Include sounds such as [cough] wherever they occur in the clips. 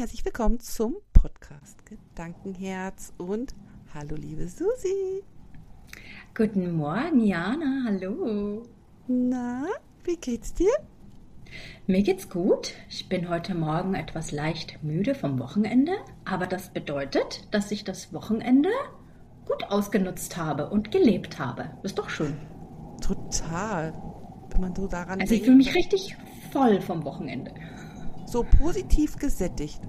Herzlich willkommen zum Podcast Gedankenherz und hallo liebe Susi. Guten Morgen, Jana, hallo. Na, wie geht's dir? Mir geht's gut. Ich bin heute Morgen etwas leicht müde vom Wochenende, aber das bedeutet, dass ich das Wochenende gut ausgenutzt habe und gelebt habe. Ist doch schön. Total. Wenn man so daran Also ich fühle mich richtig voll vom Wochenende. So positiv gesättigt.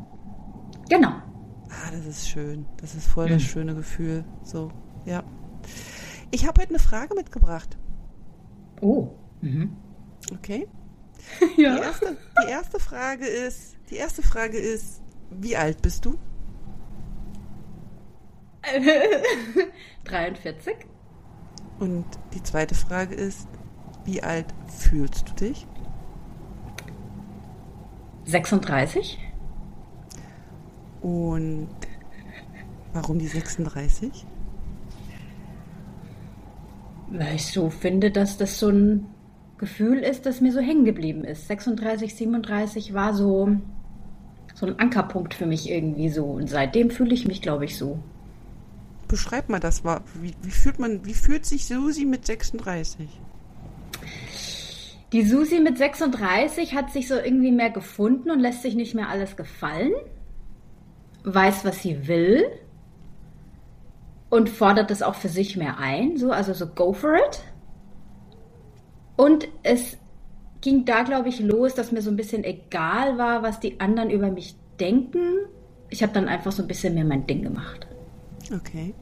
Genau. Ah, das ist schön. Das ist voll das schöne Gefühl. So, ja. Ich habe heute eine Frage mitgebracht. Oh. Mhm. Okay? [laughs] Die erste, die erste Frage ist, die erste Frage ist, wie alt bist du? [laughs] 43. Und die zweite Frage ist, wie alt fühlst du dich? 36. Und warum die 36? Weil ich so finde, dass das so ein Gefühl ist, das mir so hängen geblieben ist. 36, 37 war so, so ein Ankerpunkt für mich irgendwie so. Und seitdem fühle ich mich, glaube ich, so. Beschreib mal das. Wie, wie fühlt man, wie fühlt sich Susi mit 36? Die Susi mit 36 hat sich so irgendwie mehr gefunden und lässt sich nicht mehr alles gefallen. Weiß, was sie will. Und fordert es auch für sich mehr ein. So, also so go for it. Und es ging da, glaube ich, los, dass mir so ein bisschen egal war, was die anderen über mich denken. Ich habe dann einfach so ein bisschen mehr mein Ding gemacht. Okay.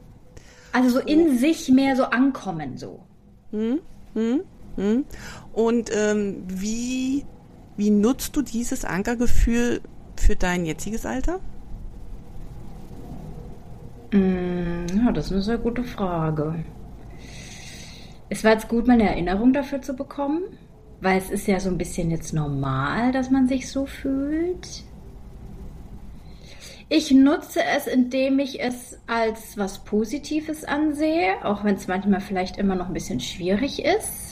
Also so in sich mehr so ankommen, so. Hm? Hm? Hm? Und ähm, wie, wie nutzt du dieses Ankergefühl für dein jetziges Alter? Mm, Ja, das ist eine sehr gute Frage. Es war jetzt gut, mal eine Erinnerung dafür zu bekommen, weil es ist ja so ein bisschen jetzt normal, dass man sich so fühlt. Ich nutze es, indem ich es als was Positives ansehe, auch wenn es manchmal vielleicht immer noch ein bisschen schwierig ist.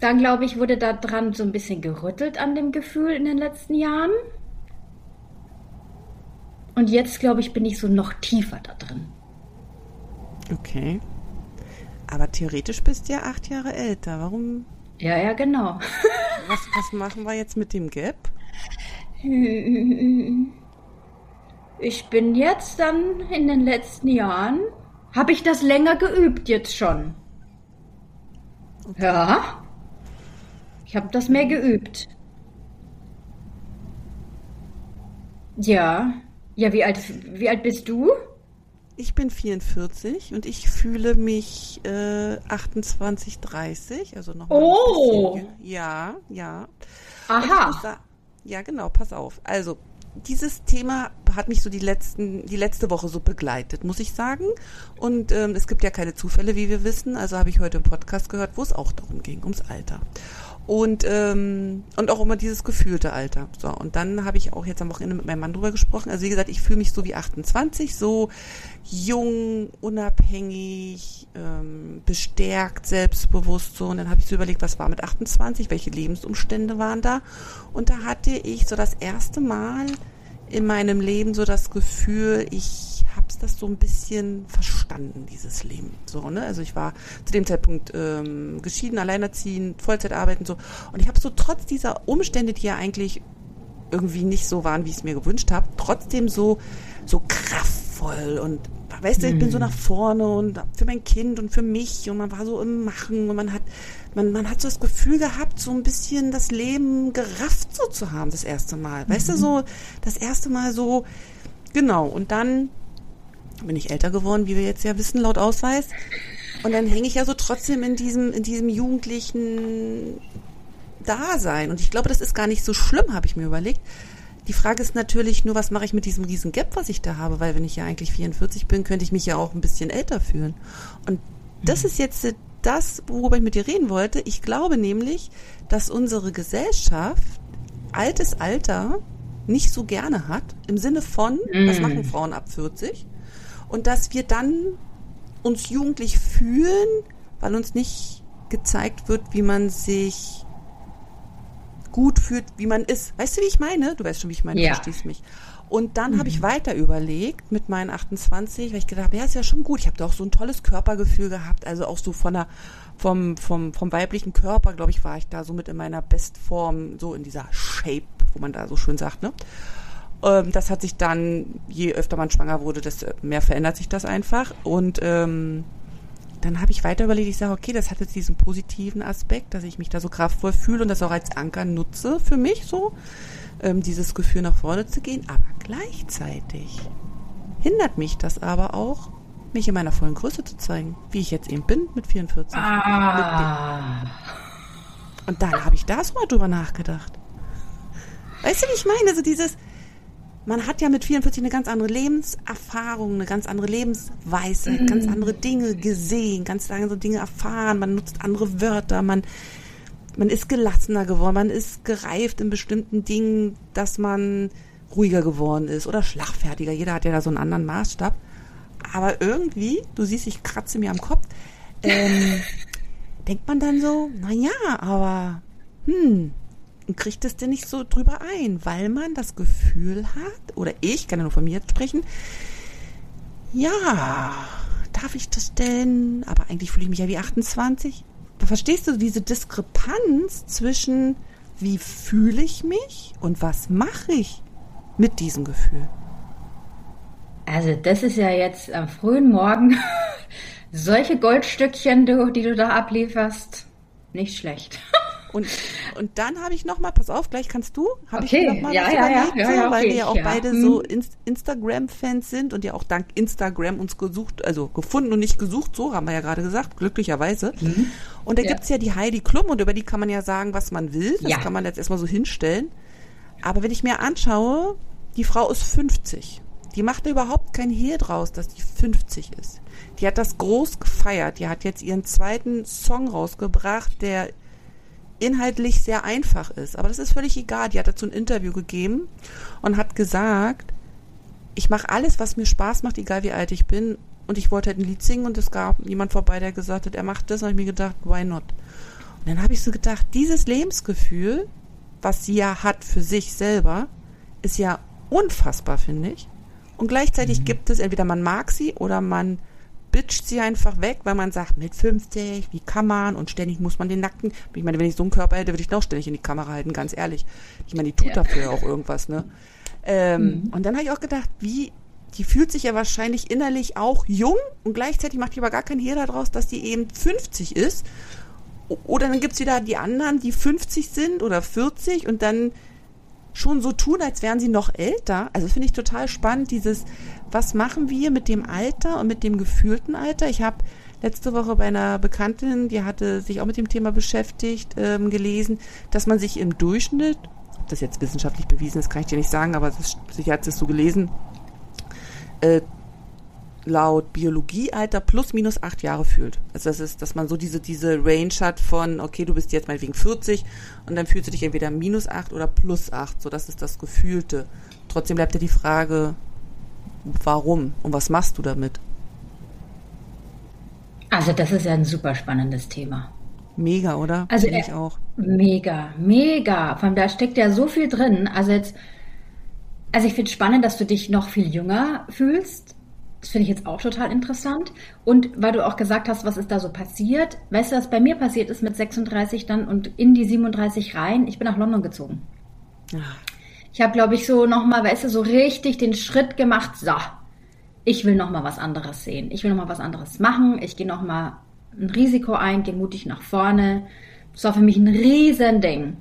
Dann glaube ich, wurde da dran so ein bisschen gerüttelt an dem Gefühl in den letzten Jahren. Und jetzt, glaube ich, bin ich so noch tiefer da drin. Okay. Aber theoretisch bist du ja acht Jahre älter. Warum? Ja, ja, genau. [laughs] Was, was machen wir jetzt mit dem Gap? Ich bin jetzt dann in den letzten Jahren, habe ich das länger geübt jetzt schon. Ja, ich habe das mehr geübt. Ja, ja, wie alt, wie alt bist du? Ich bin 44 und ich fühle mich äh, 28, 30, also noch Oh. ein bisschen. Ja, ja. Aha. sa- Ja, genau, pass auf. Also, dieses Thema hat mich so die letzten, die letzte Woche so begleitet, muss ich sagen. Und ähm, es gibt ja keine Zufälle, wie wir wissen. Also habe ich heute im Podcast gehört, wo es auch darum ging, ums Alter. Und, ähm, und auch immer dieses gefühlte Alter. So, und dann habe ich auch jetzt am Wochenende mit meinem Mann drüber gesprochen. Also wie gesagt, ich fühle mich so wie 28, so jung, unabhängig, ähm, bestärkt, selbstbewusst so. Und dann habe ich so überlegt, was war mit 28, welche Lebensumstände waren da. Und da hatte ich so das erste Mal in meinem Leben so das Gefühl, ich hab's das so ein bisschen verstanden, dieses Leben. So, ne? Also ich war zu dem Zeitpunkt ähm, geschieden, alleinerziehend, Vollzeit arbeiten so. Und ich habe so trotz dieser Umstände, die ja eigentlich irgendwie nicht so waren, wie ich es mir gewünscht habe, trotzdem so so kraftvoll und weißt du, ich bin so nach vorne und für mein Kind und für mich und man war so im Machen und man hat man, man hat so das Gefühl gehabt, so ein bisschen das Leben gerafft so zu haben das erste Mal. Weißt du, so das erste Mal so genau und dann bin ich älter geworden, wie wir jetzt ja wissen laut Ausweis. Und dann hänge ich ja so trotzdem in diesem in diesem jugendlichen Dasein. Und ich glaube, das ist gar nicht so schlimm, habe ich mir überlegt. Die Frage ist natürlich nur, was mache ich mit diesem riesen Gap, was ich da habe? Weil wenn ich ja eigentlich 44 bin, könnte ich mich ja auch ein bisschen älter fühlen. Und das ist jetzt das, worüber ich mit dir reden wollte. Ich glaube nämlich, dass unsere Gesellschaft altes Alter nicht so gerne hat, im Sinne von, was machen Frauen ab 40? Und dass wir dann uns jugendlich fühlen, weil uns nicht gezeigt wird, wie man sich gut fühlt, wie man ist. Weißt du, wie ich meine? Du weißt schon, wie ich meine, Ja. du verstehst mich. Und dann Mhm. habe ich weiter überlegt mit meinen 28, weil ich gedacht habe, ja, ist ja schon gut. Ich habe doch so ein tolles Körpergefühl gehabt, also auch so von der, vom, vom, vom weiblichen Körper, glaube ich, war ich da so mit in meiner Bestform, so in dieser Shape, wo man da so schön sagt, ne? Ähm, das hat sich dann, je öfter man schwanger wurde, desto mehr verändert sich das einfach. Und ähm, dann habe ich weiter überlegt, ich sage, okay, das hat jetzt diesen positiven Aspekt, dass ich mich da so kraftvoll fühle und das auch als Anker nutze für mich so, ähm, dieses Gefühl nach vorne zu gehen. Aber gleichzeitig hindert mich das aber auch, mich in meiner vollen Größe zu zeigen, wie ich jetzt eben bin mit 44. Ah. Und dann habe ich da so mal drüber nachgedacht. Weißt du, wie ich meine? So dieses, man hat ja mit 44 eine ganz andere Lebenserfahrung, eine ganz andere Lebensweisheit, ganz andere Dinge gesehen, ganz andere Dinge erfahren, man nutzt andere Wörter, man, man ist gelassener geworden, man ist gereift in bestimmten Dingen, dass man ruhiger geworden ist oder schlagfertiger. Jeder hat ja da so einen anderen Maßstab. Aber irgendwie, du siehst, ich kratze mir am Kopf, ähm, [laughs] denkt man dann so, na ja, aber hm, kriegt es denn nicht so drüber ein, weil man das Gefühl hat, oder ich kann ja nur von mir sprechen, ja, darf ich das denn? Aber eigentlich fühle ich mich ja wie 28. Verstehst du diese Diskrepanz zwischen wie fühle ich mich und was mache ich mit diesem Gefühl? Also das ist ja jetzt am frühen Morgen [laughs] solche Goldstückchen, die du da ablieferst. Nicht schlecht. [laughs] Und, und dann habe ich noch mal, pass auf, gleich kannst du, habe Okay, ich noch mal ja, was ja, ja, überlegt, ja, so, ja, weil okay, wir ja auch ja. beide Hm. so Inst Instagram-Fans sind und ja auch dank Instagram uns gesucht, also gefunden und nicht gesucht, so haben wir ja gerade gesagt, glücklicherweise. Und da. Ja. gibt's ja die Heidi Klum und über die kann man ja sagen, was man will. Das Ja. kann man jetzt erstmal so hinstellen. Aber wenn ich mir anschaue, die Frau ist 50. Die macht da überhaupt kein Hehl draus, dass die 50 ist. Die hat das groß gefeiert. Die hat jetzt ihren zweiten Song rausgebracht, der inhaltlich sehr einfach ist. Aber das ist völlig egal. Die hat dazu ein Interview gegeben und hat gesagt, ich mache alles, was mir Spaß macht, egal wie alt ich bin. Und ich wollte halt ein Lied singen und es gab jemand vorbei, der gesagt hat, er macht das. Und ich mir gedacht, why not? Und dann habe ich so gedacht, dieses Lebensgefühl, was sie ja hat für sich selber, ist ja unfassbar, finde ich. Und gleichzeitig gibt es, entweder man mag sie oder man bitcht sie einfach weg, weil man sagt, mit 50, wie kann man? Und ständig muss man den Nacken. Ich meine, wenn ich so einen Körper hätte, würde ich auch ständig in die Kamera halten, ganz ehrlich. Ich meine, die tut Ja. dafür ja auch irgendwas, ne? Ähm, Und dann habe ich auch gedacht, wie, die fühlt sich ja wahrscheinlich innerlich auch jung und gleichzeitig macht die aber gar keinen Hehl daraus, dass die eben 50 ist. Oder dann gibt's wieder die anderen, die 50 sind oder 40 und dann schon so tun, als wären sie noch älter. Also finde ich total spannend, dieses, was machen wir mit dem Alter und mit dem gefühlten Alter? Ich habe letzte Woche bei einer Bekanntin, die hatte sich auch mit dem Thema beschäftigt, ähm, gelesen, dass man sich im Durchschnitt, ob das jetzt wissenschaftlich bewiesen ist, kann ich dir nicht sagen, aber ist, sicher hat es so gelesen, äh, laut Biologiealter plus minus acht Jahre fühlt. Also das ist, dass man so diese, diese Range hat von, okay, du bist jetzt meinetwegen 40 und dann fühlst du dich entweder minus acht oder plus acht. So, das ist das Gefühlte. Trotzdem bleibt ja die Frage, warum und was machst du damit? Also das ist ja ein super spannendes Thema. Mega, oder? Also ich auch. Mega, mega. Von da steckt ja so viel drin. Also jetzt, also ich finde spannend, dass du dich noch viel jünger fühlst. Das finde ich jetzt auch total interessant. Und weil du auch gesagt hast, was ist da so passiert. Weißt du, was bei mir passiert ist mit 36 dann und in die 37 rein? Ich bin nach London gezogen. Ja. Ich habe, glaube ich, so nochmal, weißt du, so richtig den Schritt gemacht. So, ich will nochmal was anderes sehen. Ich will nochmal was anderes machen. Ich gehe nochmal ein Risiko ein, gehe mutig nach vorne. Das war für mich ein Riesending.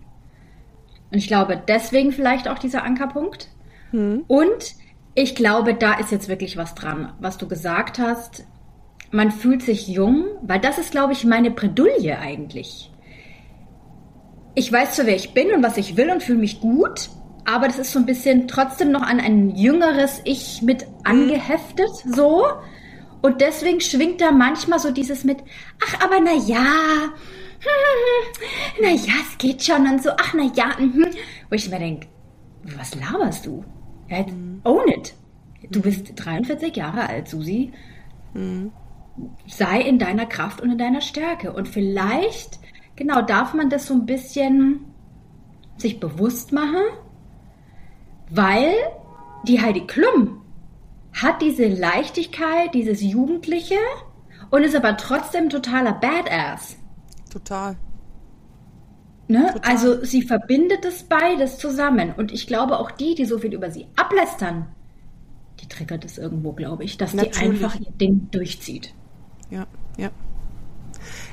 Und ich glaube, deswegen vielleicht auch dieser Ankerpunkt. Und ich glaube, da ist jetzt wirklich was dran, was du gesagt hast. Man fühlt sich jung, weil das ist, glaube ich, meine Bredouille eigentlich. Ich weiß zwar, wer ich bin und was ich will und fühle mich gut, aber das ist so ein bisschen trotzdem noch an ein jüngeres Ich mit angeheftet, so. Und deswegen schwingt da manchmal so dieses mit, ach, aber na ja, [laughs] na ja, es geht schon und so, ach, na ja, mhm. wo ich mir denke, was laberst du? Ja, jetzt own it. Du bist 43 Jahre alt, Susi. Sei in deiner Kraft und in deiner Stärke. Und vielleicht, genau, darf man das so ein bisschen sich bewusst machen, weil die Heidi Klum hat diese Leichtigkeit, dieses Jugendliche und ist aber trotzdem totaler Badass. Total. Ne? Total. Also sie verbindet es beides zusammen. Und ich glaube auch die, die so viel über sie ablästern, die triggert es irgendwo, glaube ich, dass Natürlich. die einfach ihr Ding durchzieht. Ja, ja.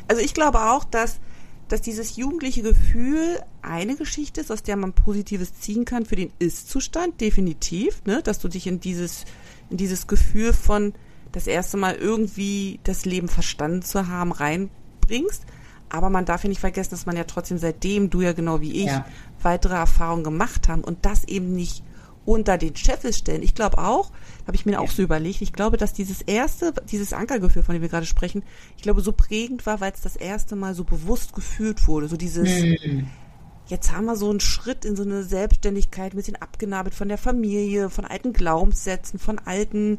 Also ich glaube auch, dass, dass dieses jugendliche Gefühl eine Geschichte ist, aus der man Positives ziehen kann für den Ist-Zustand, definitiv, ne? dass du dich in dieses, in dieses Gefühl von das erste Mal irgendwie das Leben verstanden zu haben, reinbringst. Aber man darf ja nicht vergessen, dass man ja trotzdem seitdem, du ja genau wie ich, ja. weitere Erfahrungen gemacht haben und das eben nicht unter den Scheffel stellen. Ich glaube auch, habe ich mir ja. auch so überlegt, ich glaube, dass dieses erste, dieses Ankergefühl, von dem wir gerade sprechen, ich glaube, so prägend war, weil es das erste Mal so bewusst gefühlt wurde. So dieses, mhm. jetzt haben wir so einen Schritt in so eine Selbstständigkeit, ein bisschen abgenabelt von der Familie, von alten Glaubenssätzen, von alten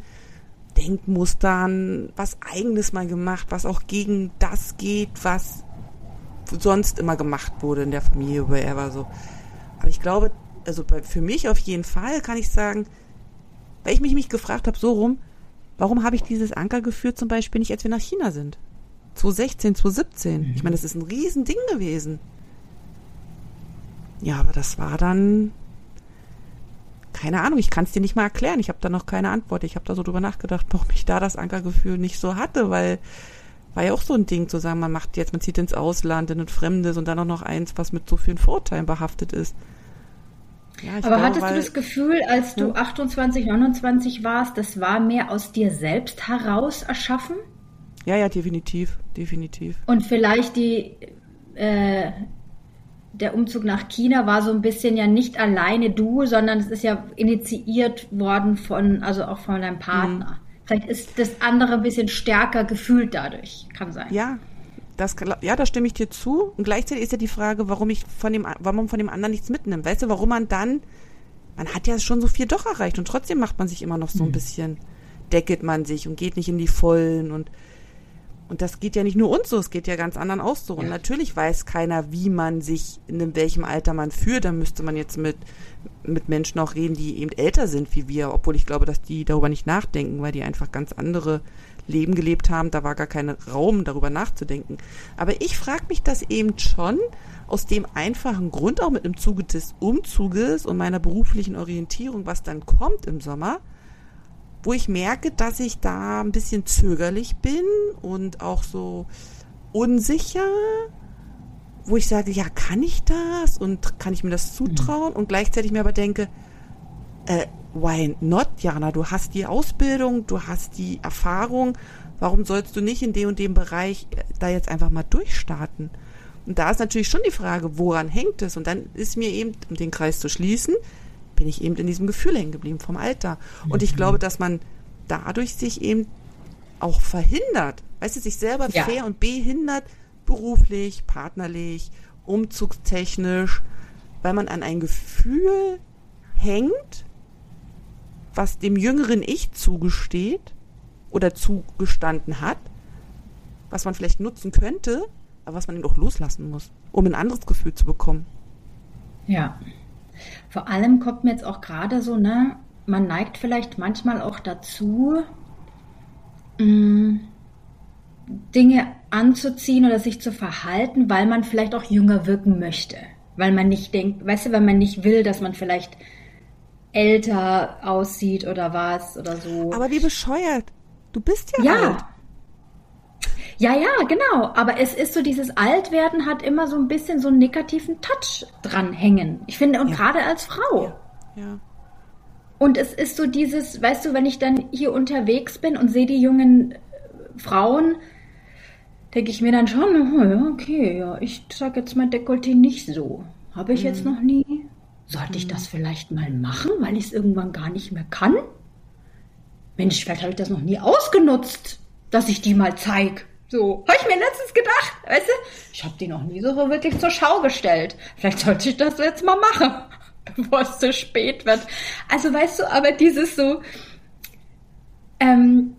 Denkmustern, was eigenes mal gemacht, was auch gegen das geht, was sonst immer gemacht wurde in der Familie, wherever so. Aber ich glaube, also bei, für mich auf jeden Fall kann ich sagen, weil ich mich, mich gefragt habe, so rum, warum habe ich dieses Ankergefühl zum Beispiel nicht, als wir nach China sind? 2016, 2017. Mhm. Ich meine, das ist ein Riesending gewesen. Ja, aber das war dann, keine Ahnung, ich kann es dir nicht mal erklären. Ich habe da noch keine Antwort. Ich habe da so drüber nachgedacht, warum ich da das Ankergefühl nicht so hatte, weil war ja auch so ein Ding zu sagen, man macht jetzt, man zieht ins Ausland, in ein Fremdes und dann auch noch eins, was mit so vielen Vorteilen behaftet ist. Ja, Aber glaube, hattest weil, du das Gefühl, als du ja. 28, 29 warst, das war mehr aus dir selbst heraus erschaffen? Ja, ja, definitiv, definitiv. Und vielleicht die, äh, der Umzug nach China war so ein bisschen ja nicht alleine du, sondern es ist ja initiiert worden von, also auch von deinem Partner. Mhm. Vielleicht ist das andere ein bisschen stärker gefühlt dadurch. Kann sein. Ja, das, ja, da stimme ich dir zu. Und gleichzeitig ist ja die Frage, warum ich von dem, warum man von dem anderen nichts mitnimmt. Weißt du, warum man dann, man hat ja schon so viel doch erreicht und trotzdem macht man sich immer noch so ein mhm. bisschen, deckelt man sich und geht nicht in die Vollen und und das geht ja nicht nur uns so, es geht ja ganz anderen auch so. Und ja. natürlich weiß keiner, wie man sich, in welchem Alter man führt. Da müsste man jetzt mit, mit Menschen auch reden, die eben älter sind wie wir, obwohl ich glaube, dass die darüber nicht nachdenken, weil die einfach ganz andere Leben gelebt haben. Da war gar kein Raum, darüber nachzudenken. Aber ich frage mich das eben schon aus dem einfachen Grund, auch mit dem Zuge des Umzuges und meiner beruflichen Orientierung, was dann kommt im Sommer wo ich merke, dass ich da ein bisschen zögerlich bin und auch so unsicher, wo ich sage, ja, kann ich das und kann ich mir das zutrauen mhm. und gleichzeitig mir aber denke, äh, why not, Jana? Du hast die Ausbildung, du hast die Erfahrung, warum sollst du nicht in dem und dem Bereich äh, da jetzt einfach mal durchstarten? Und da ist natürlich schon die Frage, woran hängt es? Und dann ist mir eben, um den Kreis zu schließen, bin ich eben in diesem Gefühl hängen geblieben vom Alter. Und ich mhm. glaube, dass man dadurch sich eben auch verhindert, weißt du, sich selber ja. fair und behindert, beruflich, partnerlich, umzugstechnisch, weil man an ein Gefühl hängt, was dem jüngeren Ich zugesteht oder zugestanden hat, was man vielleicht nutzen könnte, aber was man eben auch loslassen muss, um ein anderes Gefühl zu bekommen. Ja. Vor allem kommt mir jetzt auch gerade so, ne, man neigt vielleicht manchmal auch dazu, mh, mm, Dinge anzuziehen oder sich zu verhalten, weil man vielleicht auch jünger wirken möchte. Weil man nicht denkt, weißt du, weil man nicht will, dass man vielleicht älter aussieht oder was oder so. Aber wie bescheuert. Du bist ja, ja. alt. Ja, ja, genau. Aber es ist so, dieses Altwerden hat immer so ein bisschen so einen negativen Touch dranhängen. Ich finde, und ja. gerade als Frau. Ja. ja. Und es ist so dieses, weißt du, wenn ich dann hier unterwegs bin und sehe die jungen äh, Frauen, denke ich mir dann schon, oh, ja, okay, ja, ich sag jetzt mal Dekolleté nicht so. Habe ich mhm. jetzt noch nie. Sollte ich mhm. das vielleicht mal machen, weil ich es irgendwann gar nicht mehr kann? Mensch, vielleicht habe ich das noch nie ausgenutzt, dass ich die mal zeig. So, habe ich mir letztens gedacht, weißt du? Ich habe die noch nie so wirklich zur Schau gestellt. Vielleicht sollte ich das jetzt mal machen, [laughs] bevor es zu spät wird. Also weißt du, aber dieses so, ähm,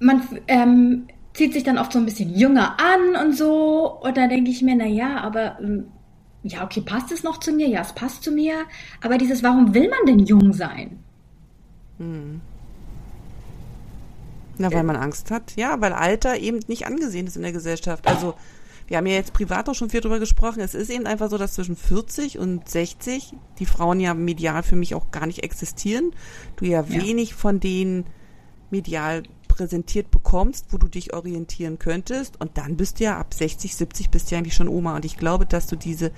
man ähm, zieht sich dann oft so ein bisschen jünger an und so. Und da denke ich mir, na ja, aber ähm, ja, okay, passt es noch zu mir? Ja, es passt zu mir. Aber dieses, warum will man denn jung sein? Hm. Na, weil man Angst hat. Ja, weil Alter eben nicht angesehen ist in der Gesellschaft. Also, wir haben ja jetzt privat auch schon viel drüber gesprochen. Es ist eben einfach so, dass zwischen 40 und 60 die Frauen ja medial für mich auch gar nicht existieren. Du ja, ja. wenig von denen medial präsentiert bekommst, wo du dich orientieren könntest. Und dann bist du ja ab 60, 70 bist du ja eigentlich schon Oma. Und ich glaube, dass du diese,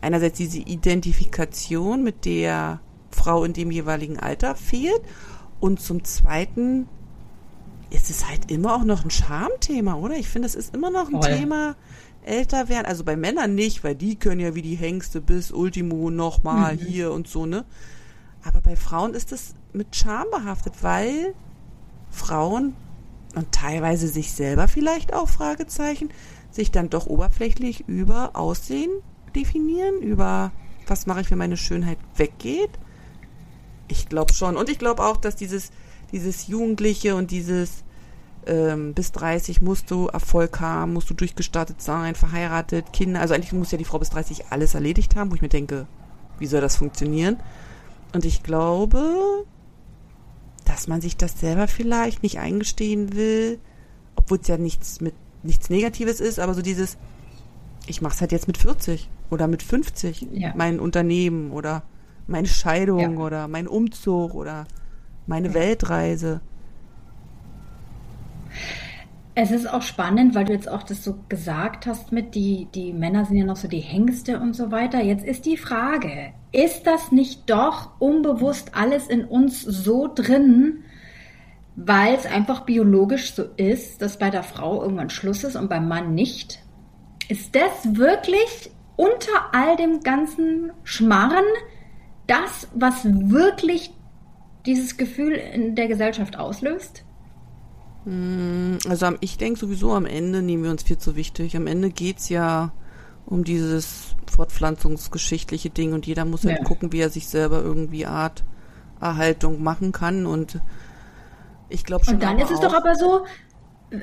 einerseits diese Identifikation mit der Frau in dem jeweiligen Alter fehlt. Und zum Zweiten ist es halt immer auch noch ein Schamthema, oder? Ich finde, es ist immer noch ein Voll. Thema, älter werden. Also bei Männern nicht, weil die können ja wie die Hengste bis Ultimo nochmal mhm. hier und so, ne? Aber bei Frauen ist es mit Scham behaftet, weil Frauen und teilweise sich selber vielleicht auch Fragezeichen, sich dann doch oberflächlich über Aussehen definieren, über was mache ich, wenn meine Schönheit weggeht. Ich glaube schon. Und ich glaube auch, dass dieses, dieses Jugendliche und dieses ähm, bis 30 musst du Erfolg haben, musst du durchgestartet sein, verheiratet, Kinder. Also eigentlich muss ja die Frau bis 30 alles erledigt haben, wo ich mir denke, wie soll das funktionieren? Und ich glaube, dass man sich das selber vielleicht nicht eingestehen will, obwohl es ja nichts mit nichts Negatives ist, aber so dieses, ich mach's halt jetzt mit 40 oder mit 50, ja. mein Unternehmen oder meine Scheidung ja. oder mein Umzug oder meine. Weltreise. Es ist auch spannend, weil du jetzt auch das so gesagt hast mit, die, die Männer sind ja noch so die Hengste und so weiter. Jetzt ist die Frage, ist das nicht doch unbewusst alles in uns so drin, weil es einfach biologisch so ist, dass bei der Frau irgendwann Schluss ist und beim Mann nicht? Ist das wirklich unter all dem ganzen Schmarren das, was wirklich dieses Gefühl in der Gesellschaft auslöst? Mm, also ich denke sowieso am Ende nehmen wir uns viel zu wichtig. Am Ende geht's ja um dieses fortpflanzungsgeschichtliche Ding und jeder muss halt ja. gucken, wie er sich selber irgendwie Art Erhaltung machen kann und ich glaube schon. Und dann ist es doch aber so,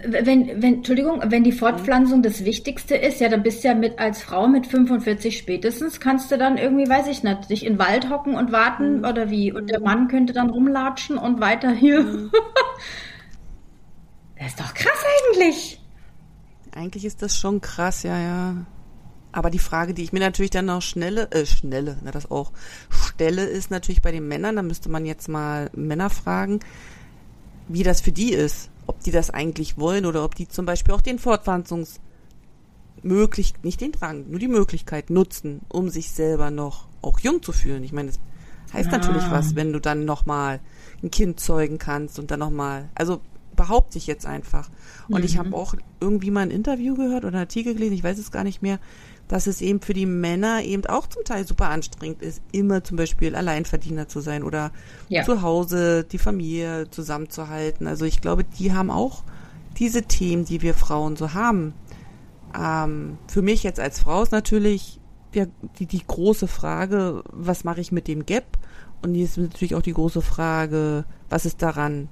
wenn, wenn, Entschuldigung, wenn die Fortpflanzung mhm. das Wichtigste ist, ja, dann bist du ja mit als Frau mit 45 spätestens, kannst du dann irgendwie, weiß ich nicht, dich in den Wald hocken und warten mhm. oder wie? Und der Mann könnte dann rumlatschen und weiter hier. Mhm. [laughs] Das ist doch krass eigentlich. Eigentlich ist das schon krass, ja, ja. Aber die Frage, die ich mir natürlich dann noch schnelle, äh, schnelle, na das auch, stelle, ist natürlich bei den Männern, da müsste man jetzt mal Männer fragen, wie das für die ist. Ob die das eigentlich wollen oder ob die zum Beispiel auch den Fortpflanzungs möglich, nicht den Drang, nur die Möglichkeit nutzen, um sich selber noch auch jung zu fühlen. Ich meine, das heißt ah. natürlich was, wenn du dann nochmal ein Kind zeugen kannst und dann nochmal, also behaupte ich jetzt einfach. Und mhm. ich habe auch irgendwie mal ein Interview gehört oder einen Artikel gelesen, ich weiß es gar nicht mehr, dass es eben für die Männer eben auch zum Teil super anstrengend ist, immer zum Beispiel Alleinverdiener zu sein oder ja. zu Hause die Familie zusammenzuhalten. Also ich glaube, die haben auch diese Themen, die wir Frauen so haben. Ähm, für mich jetzt als Frau ist natürlich ja, die, die große Frage, was mache ich mit dem Gap? Und hier ist natürlich auch die große Frage, was ist daran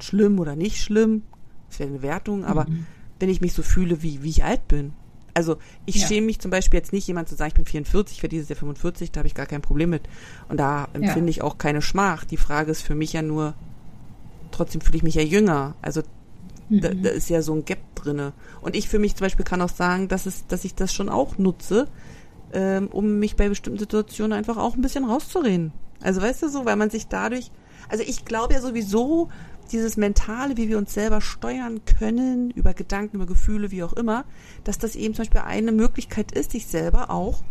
schlimm oder nicht schlimm, das wäre eine Wertung, aber mhm. wenn ich mich so fühle, wie, wie ich alt bin. Also ich ja. schäme mich zum Beispiel jetzt nicht, jemand zu sagen, ich bin 44, ich werde dieses Jahr 45, da habe ich gar kein Problem mit. Und da empfinde ja. ich auch keine Schmach. Die Frage ist für mich ja nur, trotzdem fühle ich mich ja jünger. Also mhm. da, da, ist ja so ein Gap drinne. Und ich für mich zum Beispiel kann auch sagen, dass, es, dass ich das schon auch nutze, ähm, um mich bei bestimmten Situationen einfach auch ein bisschen rauszureden. Also weißt du so, weil man sich dadurch, also ich glaube ja sowieso, dieses Mentale, wie wir uns selber steuern können, über Gedanken, über Gefühle, wie auch immer, dass das eben zum Beispiel eine Möglichkeit ist, sich selber auch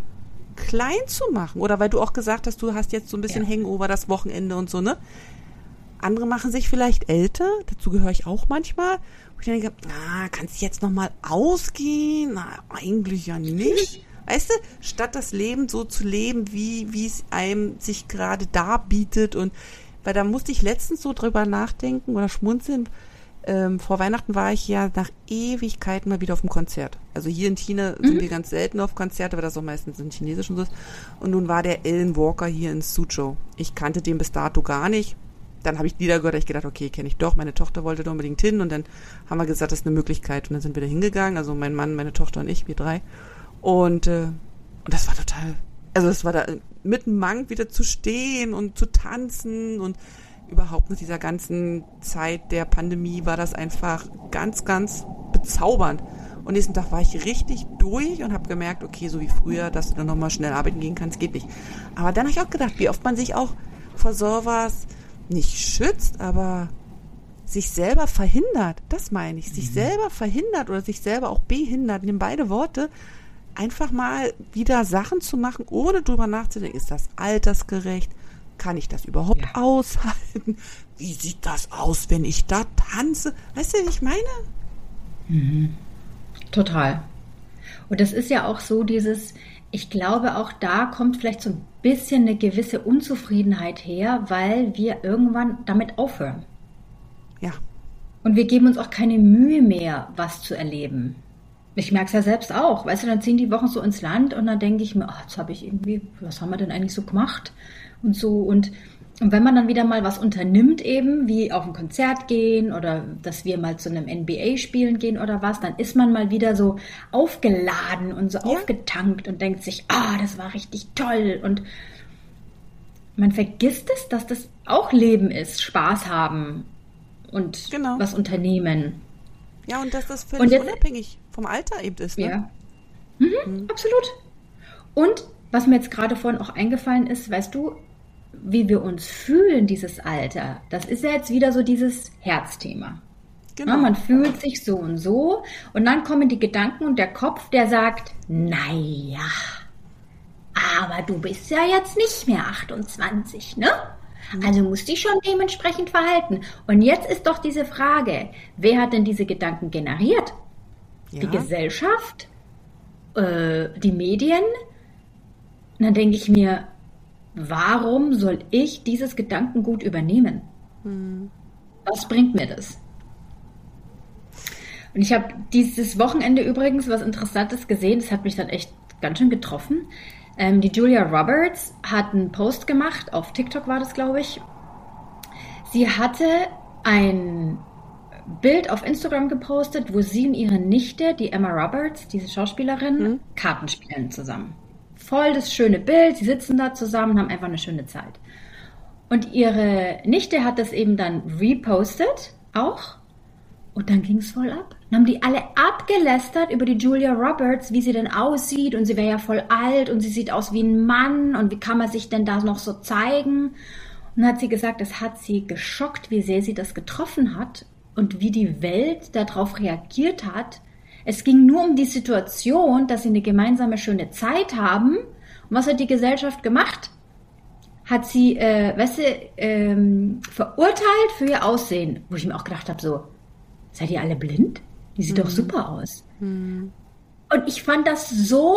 klein zu machen. Oder weil du auch gesagt hast, du hast jetzt so ein bisschen ja. Hangover das Wochenende und so, ne? Andere machen sich vielleicht älter, dazu gehöre ich auch manchmal. Wo ich denke, na, kannst du jetzt nochmal ausgehen? Na, eigentlich ja nicht. [laughs] Weißt du, statt das Leben so zu leben, wie, wie es einem sich gerade darbietet und weil da musste ich letztens so drüber nachdenken oder schmunzeln. Ähm, vor Weihnachten war ich ja nach Ewigkeiten mal wieder auf dem Konzert. Also hier in China mhm. sind wir ganz selten auf Konzerte, weil das auch meistens in Chinesischen so ist. Und nun war der Ellen Walker hier in Suzhou. Ich kannte den bis dato gar nicht. Dann habe ich Lieder gehört, ich gedacht, okay, kenne ich doch. Meine Tochter wollte da unbedingt hin und dann haben wir gesagt, das ist eine Möglichkeit. Und dann sind wir da hingegangen, also mein Mann, meine Tochter und ich, wir drei. Und äh, Und das war total, also es war da mit Mank wieder zu stehen und zu tanzen und überhaupt mit dieser ganzen Zeit der Pandemie war das einfach ganz, ganz bezaubernd. Und nächsten Tag war ich richtig durch und habe gemerkt, okay, so wie früher, dass du dann nochmal schnell arbeiten gehen kannst, geht nicht. Aber dann habe ich auch gedacht, wie oft man sich auch vor sowas nicht schützt, aber sich selber verhindert. Das meine ich. Sich mhm. selber verhindert oder sich selber auch behindert. Nimm beide Worte. Einfach mal wieder Sachen zu machen, ohne drüber nachzudenken. Ist das altersgerecht? Kann ich das überhaupt ja. aushalten? Wie sieht das aus, wenn ich da tanze? Weißt du, wie ich meine? Mhm. Total. Und das ist ja auch so dieses, ich glaube, auch da kommt vielleicht so ein bisschen eine gewisse Unzufriedenheit her, weil wir irgendwann damit aufhören. Ja. Und wir geben uns auch keine Mühe mehr, was zu erleben. Ich merke es ja selbst auch. Weißt du, dann ziehen die Wochen so ins Land und dann denke ich mir, ach, jetzt habe ich irgendwie, was haben wir denn eigentlich so gemacht? Und so. Und und wenn man dann wieder mal was unternimmt, eben wie auf ein Konzert gehen oder dass wir mal zu einem NBA-Spielen gehen oder was, dann ist man mal wieder so aufgeladen und so ja. aufgetankt und denkt sich, ah, das war richtig toll. Und man vergisst es, dass das auch Leben ist, Spaß haben und genau. was unternehmen. Ja, und dass das völlig jetzt, unabhängig vom Alter eben ist. Ne? Ja. Mhm, mhm. Absolut. Und was mir jetzt gerade vorhin auch eingefallen ist, weißt du, wie wir uns fühlen, dieses Alter, das ist ja jetzt wieder so dieses Herzthema. Genau. Ja, man fühlt sich so und so und dann kommen die Gedanken und der Kopf, der sagt, naja, aber du bist ja jetzt nicht mehr 28, ne? Also musst dich schon dementsprechend verhalten. Und jetzt ist doch diese Frage, wer hat denn diese Gedanken generiert? Ja. Die Gesellschaft? Äh, die Medien? Und dann denke ich mir, warum soll ich dieses Gedankengut übernehmen? Hm. Was bringt mir das? Und ich habe dieses Wochenende übrigens was Interessantes gesehen, das hat mich dann echt ganz schön getroffen. Ähm, die Julia Roberts hat einen Post gemacht, auf TikTok war das, glaube ich. Sie hatte ein Bild auf Instagram gepostet, wo sie und ihre Nichte, die Emma Roberts, diese Schauspielerin, mhm. Karten spielen zusammen voll das schöne Bild. Sie sitzen da zusammen, haben einfach eine schöne Zeit. Und ihre Nichte hat das eben dann repostet, auch. Und dann ging es voll ab. Dann haben die alle abgelästert über die Julia Roberts, wie sie denn aussieht. Und sie wäre ja voll alt und sie sieht aus wie ein Mann. Und wie kann man sich denn da noch so zeigen? Und dann hat sie gesagt, es hat sie geschockt, wie sehr sie das getroffen hat und wie die Welt darauf reagiert hat, es ging nur um die Situation, dass sie eine gemeinsame schöne Zeit haben. Und was hat die Gesellschaft gemacht? Hat sie, äh, weißt du, ähm, verurteilt für ihr Aussehen. Wo ich mir auch gedacht habe, so, seid ihr alle blind? Die sieht mhm. doch super aus. Mhm. Und ich fand das so,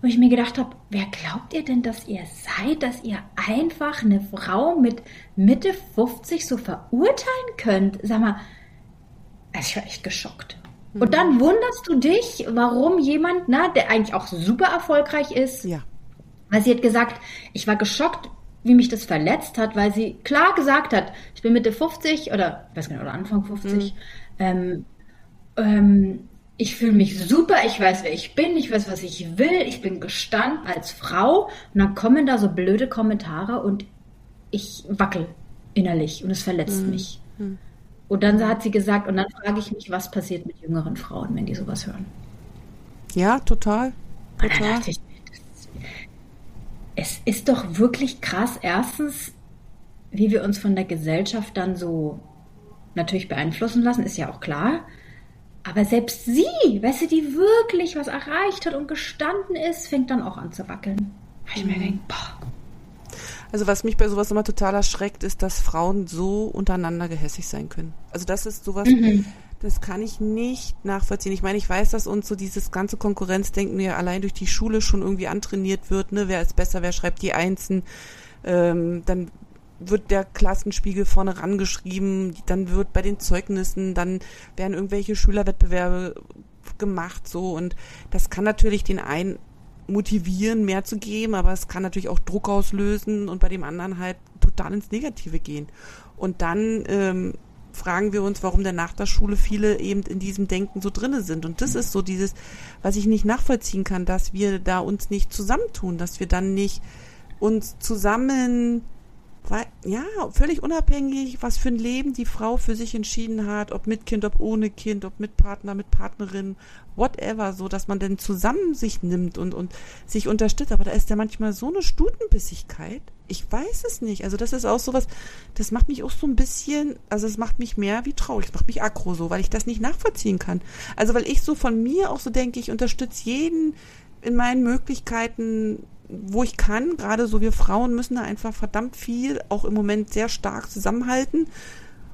wo ich mir gedacht habe, wer glaubt ihr denn, dass ihr seid, dass ihr einfach eine Frau mit Mitte 50 so verurteilen könnt? Sag mal, also ich war echt geschockt. Und dann wunderst du dich, warum jemand, na, der eigentlich auch super erfolgreich ist, ja. weil sie hat gesagt, ich war geschockt, wie mich das verletzt hat, weil sie klar gesagt hat, ich bin Mitte 50 oder, weiß gar nicht, oder Anfang 50, mhm. ähm, ähm, ich fühle mich super, ich weiß, wer ich bin, ich weiß, was ich will, ich bin gestanden als Frau und dann kommen da so blöde Kommentare und ich wackel innerlich und es verletzt mhm. mich. Mhm. Und dann hat sie gesagt, und dann frage ich mich, was passiert mit jüngeren Frauen, wenn die sowas hören. Ja, total. total. Ich, es ist doch wirklich krass, erstens, wie wir uns von der Gesellschaft dann so natürlich beeinflussen lassen, ist ja auch klar. Aber selbst sie, weißt du, die wirklich was erreicht hat und gestanden ist, fängt dann auch an zu wackeln. Weil ich mir mhm. denke, boah, also was mich bei sowas immer total erschreckt, ist, dass Frauen so untereinander gehässig sein können. Also das ist sowas, mhm. das kann ich nicht nachvollziehen. Ich meine, ich weiß, dass uns so dieses ganze Konkurrenzdenken ja allein durch die Schule schon irgendwie antrainiert wird, ne? Wer ist besser, wer schreibt die Einsen, ähm, dann wird der Klassenspiegel vorne rangeschrieben, dann wird bei den Zeugnissen, dann werden irgendwelche Schülerwettbewerbe gemacht so und das kann natürlich den einen motivieren, mehr zu geben, aber es kann natürlich auch Druck auslösen und bei dem anderen halt total ins Negative gehen. Und dann ähm, fragen wir uns, warum denn nach der Schule viele eben in diesem Denken so drinne sind. Und das ist so dieses, was ich nicht nachvollziehen kann, dass wir da uns nicht zusammentun, dass wir dann nicht uns zusammen weil, ja, völlig unabhängig, was für ein Leben die Frau für sich entschieden hat, ob mit Kind, ob ohne Kind, ob mit Partner, mit Partnerin, whatever, so, dass man denn zusammen sich nimmt und, und sich unterstützt. Aber da ist ja manchmal so eine Stutenbissigkeit. Ich weiß es nicht. Also das ist auch sowas, das macht mich auch so ein bisschen, also es macht mich mehr wie traurig, es macht mich aggro so, weil ich das nicht nachvollziehen kann. Also weil ich so von mir auch so denke, ich unterstütze jeden in meinen Möglichkeiten wo ich kann. Gerade so wir Frauen müssen da einfach verdammt viel, auch im Moment sehr stark zusammenhalten.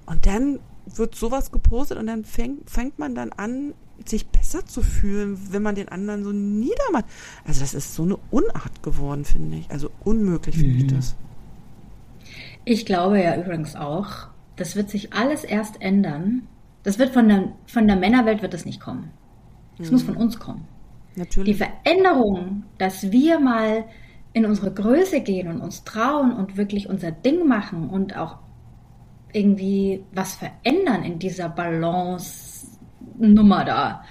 Und dann wird sowas gepostet und dann fängt, fängt man dann an, sich besser zu fühlen, wenn man den anderen so niedermacht. Also das ist so eine Unart geworden, finde ich. Also unmöglich finde mhm. ich das. Ich glaube ja übrigens auch, das wird sich alles erst ändern. Das wird von der, von der Männerwelt wird das nicht kommen. Es mhm. muss von uns kommen. Natürlich. Die Veränderung, dass wir mal in unsere Größe gehen und uns trauen und wirklich unser Ding machen und auch irgendwie was verändern in dieser Balance-Nummer da.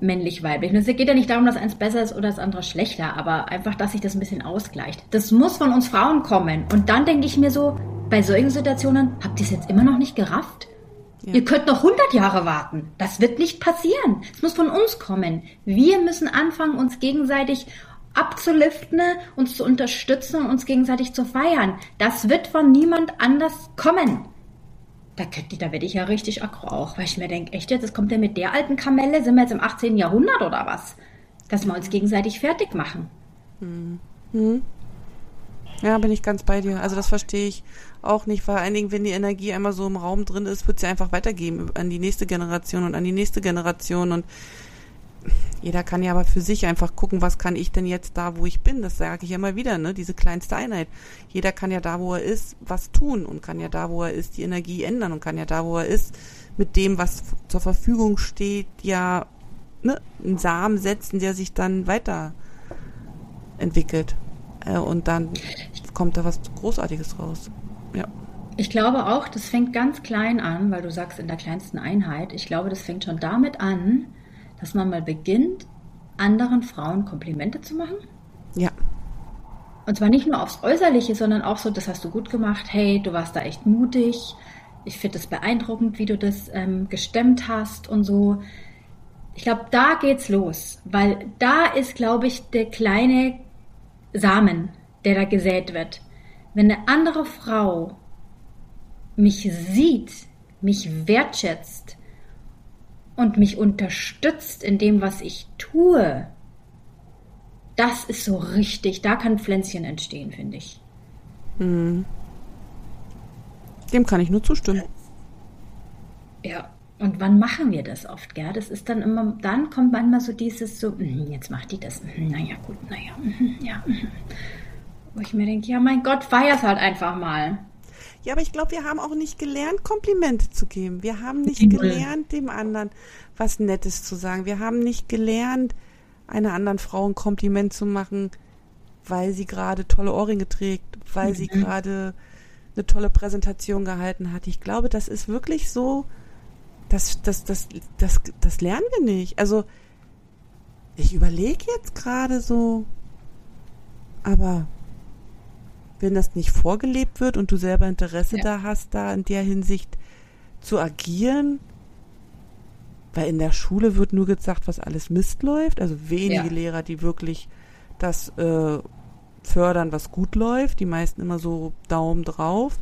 Männlich-weiblich. Es geht ja nicht darum, dass eins besser ist oder das andere schlechter, aber einfach, dass sich das ein bisschen ausgleicht. Das muss von uns Frauen kommen. Und dann denke ich mir so, bei solchen Situationen, habt ihr es jetzt immer noch nicht gerafft? Ja. Ihr könnt noch 100 Jahre warten. Das wird nicht passieren. Es muss von uns kommen. Wir müssen anfangen, uns gegenseitig abzuliften, uns zu unterstützen und uns gegenseitig zu feiern. Das wird von niemand anders kommen. Da, da werde ich ja richtig aggro auch, weil ich mir denke, echt jetzt, das kommt ja mit der alten Kamelle, sind wir jetzt im 18. Jahrhundert oder was? Dass wir uns gegenseitig fertig machen. Hm. Hm. Ja, bin ich ganz bei dir. Also das verstehe ich auch nicht. Vor allen Dingen, wenn die Energie einmal so im Raum drin ist, wird sie einfach weitergeben an die nächste Generation und an die nächste Generation. Und jeder kann ja aber für sich einfach gucken, was kann ich denn jetzt da, wo ich bin. Das sage ich immer wieder, ne? Diese kleinste Einheit. Jeder kann ja da, wo er ist, was tun und kann ja da, wo er ist, die Energie ändern und kann ja da, wo er ist, mit dem, was zur Verfügung steht, ja ne, einen Samen setzen, der sich dann weiterentwickelt. Äh, und dann kommt da was Großartiges raus. Ja. Ich glaube auch, das fängt ganz klein an, weil du sagst in der kleinsten Einheit. Ich glaube, das fängt schon damit an, dass man mal beginnt, anderen Frauen Komplimente zu machen. Ja. Und zwar nicht nur aufs Äußerliche, sondern auch so, das hast du gut gemacht. Hey, du warst da echt mutig. Ich finde es beeindruckend, wie du das ähm, gestemmt hast und so. Ich glaube, da geht's los, weil da ist, glaube ich, der kleine Samen, der da gesät wird. Wenn eine andere Frau mich sieht, mich wertschätzt und mich unterstützt in dem, was ich tue, das ist so richtig, da kann Pflänzchen entstehen, finde ich. Mhm. Dem kann ich nur zustimmen. Ja, und wann machen wir das oft, gell? Das ist dann immer, dann kommt manchmal so dieses so, hm, jetzt macht die das, hm, naja, gut, naja, hm, ja. Wo ich mir denke, ja, mein Gott, feier's halt einfach mal. Ja, aber ich glaube, wir haben auch nicht gelernt, Komplimente zu geben. Wir haben nicht gelernt, dem anderen was Nettes zu sagen. Wir haben nicht gelernt, einer anderen Frau ein Kompliment zu machen, weil sie gerade tolle Ohrringe trägt, weil mhm. sie gerade eine tolle Präsentation gehalten hat. Ich glaube, das ist wirklich so, das, das, das, das, das lernen wir nicht. Also, ich überlege jetzt gerade so, aber wenn das nicht vorgelebt wird und du selber Interesse ja. da hast, da in der Hinsicht zu agieren, weil in der Schule wird nur gesagt, was alles Mist läuft, also wenige ja. Lehrer, die wirklich das äh, fördern, was gut läuft, die meisten immer so Daumen drauf.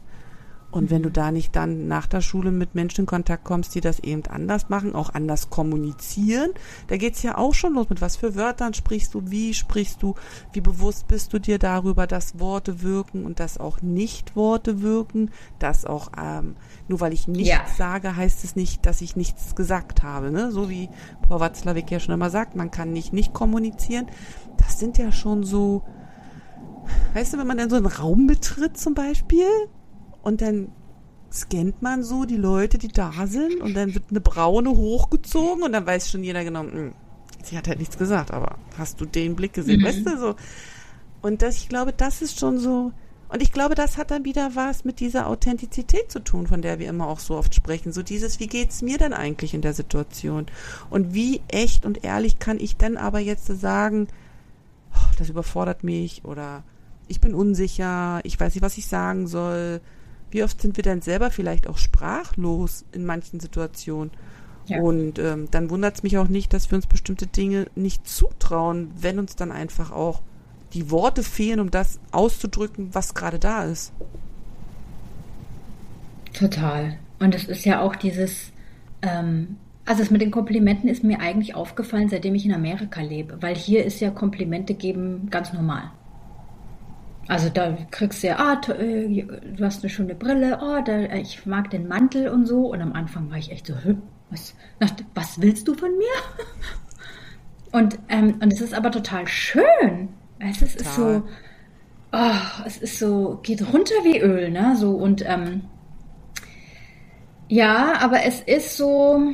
Und wenn du da nicht dann nach der Schule mit Menschen in Kontakt kommst, die das eben anders machen, auch anders kommunizieren, da geht's ja auch schon los. Mit was für Wörtern sprichst du, wie sprichst du, wie bewusst bist du dir darüber, dass Worte wirken und dass auch Nicht-Worte wirken, dass auch, ähm, nur weil ich nichts ja. sage, heißt es nicht, dass ich nichts gesagt habe. Ne? So wie Paul Watzlawick ja schon immer sagt, man kann nicht nicht kommunizieren. Das sind ja schon so, weißt du, wenn man dann so einen Raum betritt zum Beispiel, und dann scannt man so die Leute, die da sind und dann wird eine braune hochgezogen und dann weiß schon jeder genau, mh, hm, sie hat halt nichts gesagt, aber hast du den Blick gesehen, mhm. weißt du so? Und das, ich glaube, das ist schon so, Und ich glaube, das hat dann wieder was mit dieser Authentizität zu tun, von der wir immer auch so oft sprechen. So dieses, wie geht's mir denn eigentlich in der Situation? Und wie echt und ehrlich kann ich denn aber jetzt sagen, oh, das überfordert mich oder ich bin unsicher, ich weiß nicht, was ich sagen soll. Wie oft sind wir denn selber vielleicht auch sprachlos in manchen Situationen? Ja. Und ähm, dann wundert es mich auch nicht, dass wir uns bestimmte Dinge nicht zutrauen, wenn uns dann einfach auch die Worte fehlen, um das auszudrücken, was gerade da ist. Total. Und es ist ja auch dieses, ähm, also das mit den Komplimenten ist mir eigentlich aufgefallen, seitdem ich in Amerika lebe, weil hier ist ja Komplimente geben ganz normal. Also da kriegst du ja, ah, äh, du hast eine schöne Brille, oh, da, äh, ich mag den Mantel und so. Und am Anfang war ich echt so, was, was willst du von mir? [laughs] Und, ähm, und es ist aber total schön. Es ist, ist so, oh, es ist so, geht runter wie Öl, ne? So und ähm, ja, aber es ist so.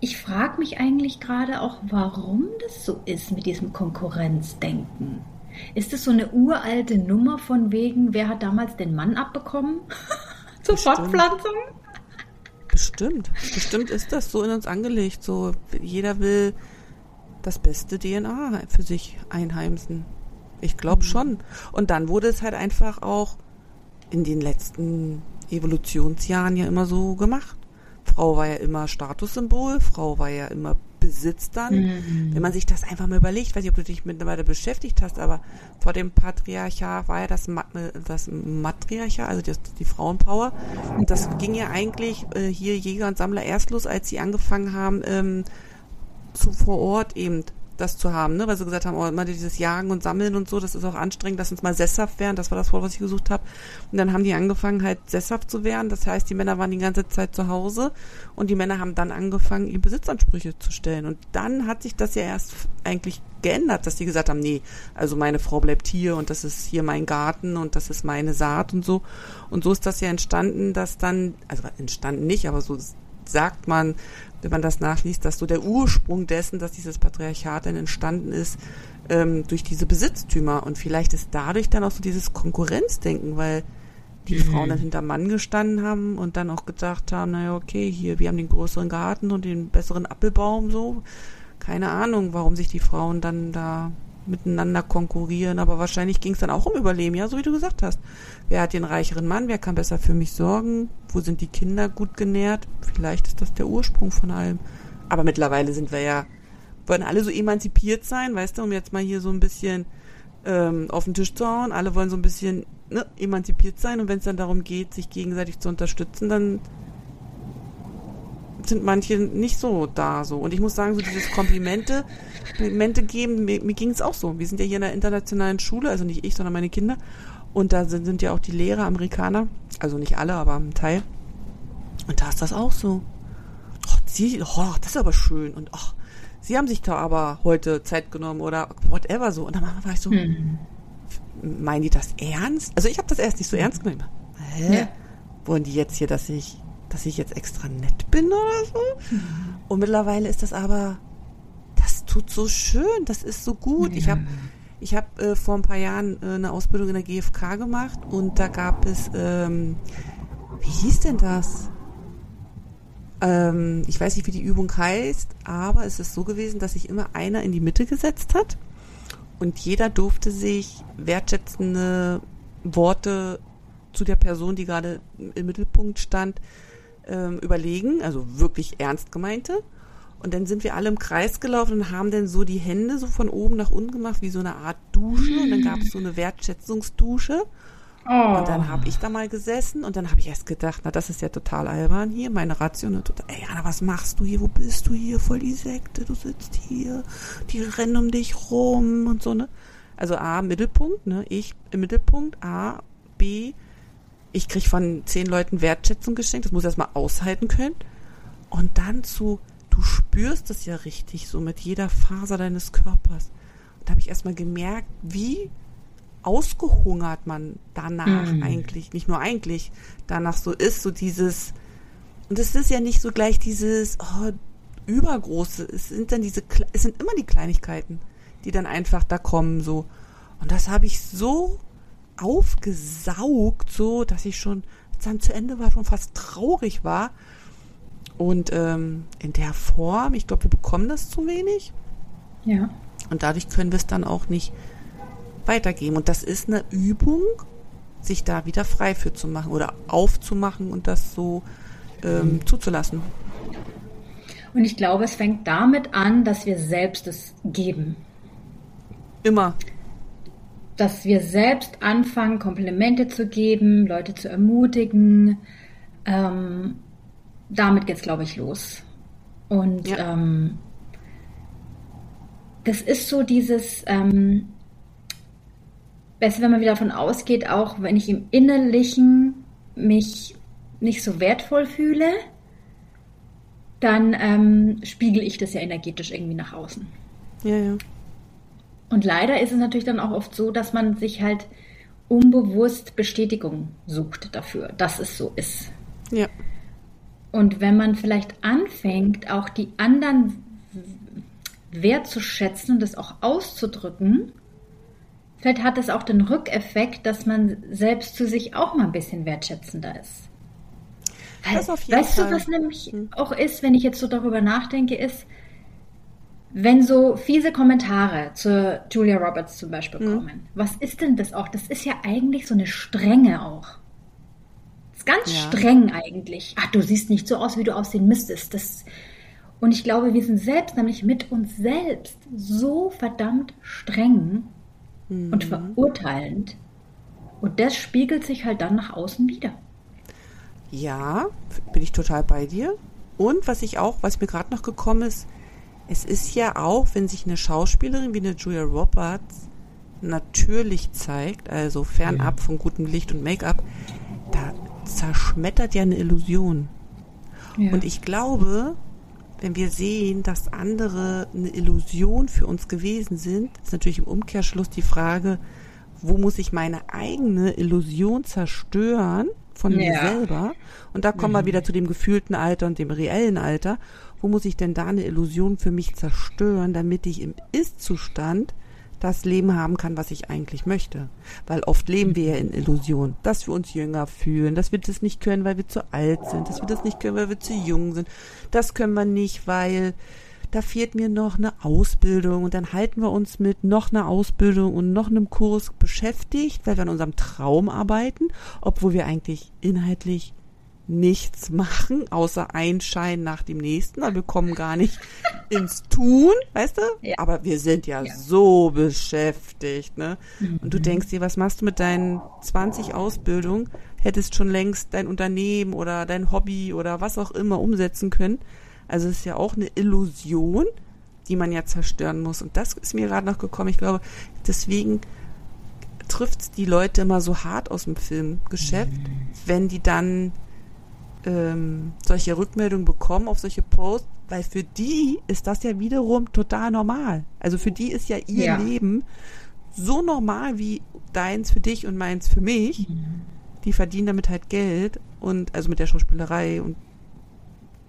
Ich frage mich eigentlich gerade auch, warum das so ist mit diesem Konkurrenzdenken. Ist das so eine uralte Nummer von wegen, wer hat damals den Mann abbekommen? [laughs] Zur Fortpflanzung? Bestimmt. Bestimmt ist das so in uns angelegt. So, jeder will das beste DNA für sich einheimsen. Ich glaube mhm. schon. Und dann wurde es halt einfach auch in den letzten Evolutionsjahren ja immer so gemacht. Frau war ja immer Statussymbol, Frau war ja immer Besitz dann. Mhm. Wenn man sich das einfach mal überlegt, weiß ich, ob du dich mittlerweile beschäftigt hast, aber vor dem Patriarchat war ja das, das Matriarchat, also die, die Frauenpower. Und das ging ja eigentlich äh, hier Jäger und Sammler erst los, als sie angefangen haben, ähm, zu vor Ort eben das zu haben, ne? weil sie gesagt haben, oh, immer dieses Jagen und Sammeln und so, das ist auch anstrengend, lass uns mal sesshaft werden, das war das Wort, was ich gesucht habe. Und dann haben die angefangen, halt sesshaft zu werden, das heißt, die Männer waren die ganze Zeit zu Hause und die Männer haben dann angefangen, ihre Besitzansprüche zu stellen. Und dann hat sich das ja erst eigentlich geändert, dass die gesagt haben, nee, also meine Frau bleibt hier und das ist hier mein Garten und das ist meine Saat und so. Und so ist das ja entstanden, dass dann, also entstanden nicht, aber so sagt man, wenn man das nachliest, dass so der Ursprung dessen, dass dieses Patriarchat dann entstanden ist, ähm, durch diese Besitztümer. Und vielleicht ist dadurch dann auch so dieses Konkurrenzdenken, weil die mhm. Frauen dann hinter Mann gestanden haben und dann auch gedacht haben, naja, okay, hier, wir haben den größeren Garten und den besseren Appelbaum, so. Keine Ahnung, warum sich die Frauen dann da miteinander konkurrieren, aber wahrscheinlich ging es dann auch um Überleben, ja, so wie du gesagt hast. Wer hat den reicheren Mann, wer kann besser für mich sorgen, wo sind die Kinder gut genährt, vielleicht ist das der Ursprung von allem. Aber mittlerweile sind wir ja, wollen alle so emanzipiert sein, weißt du, um jetzt mal hier so ein bisschen ähm, auf den Tisch zu hauen, alle wollen so ein bisschen ne, emanzipiert sein. Und wenn es dann darum geht, sich gegenseitig zu unterstützen, dann sind manche nicht so da so. Und ich muss sagen, so dieses Komplimente, Komplimente geben, mir, mir ging es auch so. Wir sind ja hier in einer internationalen Schule, also nicht ich, sondern meine Kinder. Und da sind, sind ja auch die Lehrer Amerikaner, also nicht alle, aber ein Teil. Und da ist das auch so. Oh, sie, oh, das ist aber schön. Und ach, sie haben sich da aber heute Zeit genommen oder whatever so. Und dann war ich so, hm. meinen die das ernst? Also ich habe das erst nicht so ernst gemeint. Hä? Ja. Wollen die jetzt hier, dass ich dass ich jetzt extra nett bin oder so. Mhm. Und mittlerweile ist das aber, das tut so schön, das ist so gut. Ich habe ich hab, äh, vor ein paar Jahren äh, eine Ausbildung in der GfK gemacht und da gab es, ähm, wie hieß denn das? Ähm, ich weiß nicht, wie die Übung heißt, aber es ist so gewesen, dass sich immer einer in die Mitte gesetzt hat und jeder durfte sich wertschätzende Worte zu der Person, die gerade im Mittelpunkt stand, ähm, überlegen, also wirklich ernst gemeinte. Und dann sind wir alle im Kreis gelaufen und haben dann so die Hände so von oben nach unten gemacht, wie so eine Art Dusche. Und dann gab es so eine Wertschätzungsdusche. Oh. Und dann habe ich da mal gesessen und dann habe ich erst gedacht, na, das ist ja total albern hier, meine Ration. Total, ey, Anna, was machst du hier? Wo bist du hier? Voll die Sekte, du sitzt hier, die rennen um dich rum und so, ne? Also A, Mittelpunkt, ne? Ich im Mittelpunkt, A, B, ich kriege von zehn Leuten Wertschätzung geschenkt, das muss ich erstmal aushalten können. Und dann zu, du spürst es ja richtig, so mit jeder Faser deines Körpers. Und da habe ich erstmal gemerkt, wie ausgehungert man danach mhm. eigentlich, nicht nur eigentlich, danach so ist, so dieses, und es ist ja nicht so gleich dieses oh, übergroße, es sind dann diese, es sind immer die Kleinigkeiten, die dann einfach da kommen, so. Und das habe ich so aufgesaugt, so dass ich schon, als dann zu Ende war, schon fast traurig war. Und ähm, in der Form, ich glaube, wir bekommen das zu wenig. Ja. Und dadurch können wir es dann auch nicht weitergeben. Und das ist eine Übung, sich da wieder frei für zu machen oder aufzumachen und das so ähm, mhm. zuzulassen. Und ich glaube, es fängt damit an, dass wir selbst es geben. Immer. Dass wir selbst anfangen, Komplimente zu geben, Leute zu ermutigen. Ähm, damit es, glaube ich, los. Und ja. ähm, das ist so dieses, ähm, besser, wenn man wieder davon ausgeht, auch wenn ich im Innerlichen mich nicht so wertvoll fühle, dann ähm, spiegel ich das ja energetisch irgendwie nach außen. Ja, ja. Und leider ist es natürlich dann auch oft so, dass man sich halt unbewusst Bestätigung sucht dafür, dass es so ist. Ja. Und wenn man vielleicht anfängt, auch die anderen wertzuschätzen und das auch auszudrücken, vielleicht hat es auch den Rückeffekt, dass man selbst zu sich auch mal ein bisschen wertschätzender ist. Weil, weißt Fall. du, was nämlich hm. auch ist, wenn ich jetzt so darüber nachdenke, ist, wenn so fiese Kommentare zu Julia Roberts zum Beispiel hm. kommen, was ist denn das auch? Das ist ja eigentlich so eine Strenge auch. Das ist ganz ja. streng eigentlich. Ach, du siehst nicht so aus, wie du aussehen müsstest. Das, und ich glaube, wir sind selbst nämlich mit uns selbst so verdammt streng hm. und verurteilend. Und das spiegelt sich halt dann nach außen wieder. Ja, bin ich total bei dir. Und was ich auch, was mir gerade noch gekommen ist, es ist ja auch, wenn sich eine Schauspielerin wie eine Julia Roberts natürlich zeigt, also fernab von gutem Licht und Make-up, da zerschmettert ja eine Illusion. Ja. Und ich glaube, wenn wir sehen, dass andere eine Illusion für uns gewesen sind, ist natürlich im Umkehrschluss die Frage, wo muss ich meine eigene Illusion zerstören, von ja. mir selber. Und da kommen mhm. wir wieder zu dem gefühlten Alter und dem reellen Alter. Wo muss ich denn da eine Illusion für mich zerstören, damit ich im Ist-Zustand das Leben haben kann, was ich eigentlich möchte. Weil oft leben wir ja in Illusion, dass wir uns jünger fühlen, dass wir das nicht können, weil wir zu alt sind, dass wir das nicht können, weil wir zu jung sind. Das können wir nicht, weil da fehlt mir noch eine Ausbildung und dann halten wir uns mit noch einer Ausbildung und noch einem Kurs beschäftigt, weil wir an unserem Traum arbeiten, obwohl wir eigentlich inhaltlich nichts machen, außer ein Schein nach dem nächsten, wir kommen gar nicht [laughs] ins Tun, weißt du? Ja. Aber wir sind ja, ja, so beschäftigt, ne? Mhm. Und du mhm. denkst dir, was machst du mit deinen 20 Ausbildungen? Hättest schon längst dein Unternehmen oder dein Hobby oder was auch immer umsetzen können. Also es ist ja auch eine Illusion, die man ja zerstören muss. Und das ist mir gerade noch gekommen. Ich glaube, deswegen trifft es die Leute immer so hart aus dem Filmgeschäft, mhm. wenn die dann ähm, solche Rückmeldungen bekommen auf solche Posts, weil für die ist das ja wiederum total normal. Also für die ist ja ihr ja. Leben so normal wie deins für dich und meins für mich. Mhm. Die verdienen damit halt Geld und also mit der Schauspielerei und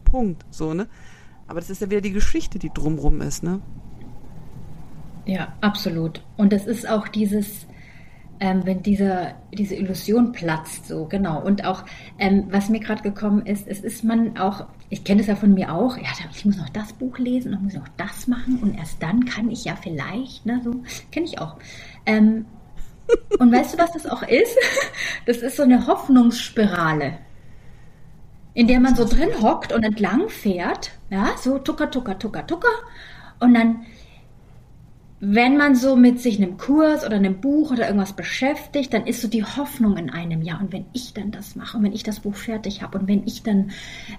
Punkt, so, ne? Aber das ist ja wieder die Geschichte, die drumrum ist, ne? Ja, absolut. Und das ist auch dieses, ähm, wenn diese, diese Illusion platzt, so, genau. Und auch, ähm, was mir gerade gekommen ist, es ist man auch, ich kenne es ja von mir auch, ja, ich muss noch das Buch lesen und muss noch das machen und erst dann kann ich ja vielleicht, ne, so, kenne ich auch. Ähm, [laughs] und weißt du, was das auch ist? [laughs] Das ist so eine Hoffnungsspirale in der man so drin hockt und entlang fährt, ja, so tucker, tucker, tucker, tucker. Und dann, wenn man so mit sich einem Kurs oder einem Buch oder irgendwas beschäftigt, dann ist so die Hoffnung in einem, ja, und wenn ich dann das mache und wenn ich das Buch fertig habe und wenn ich dann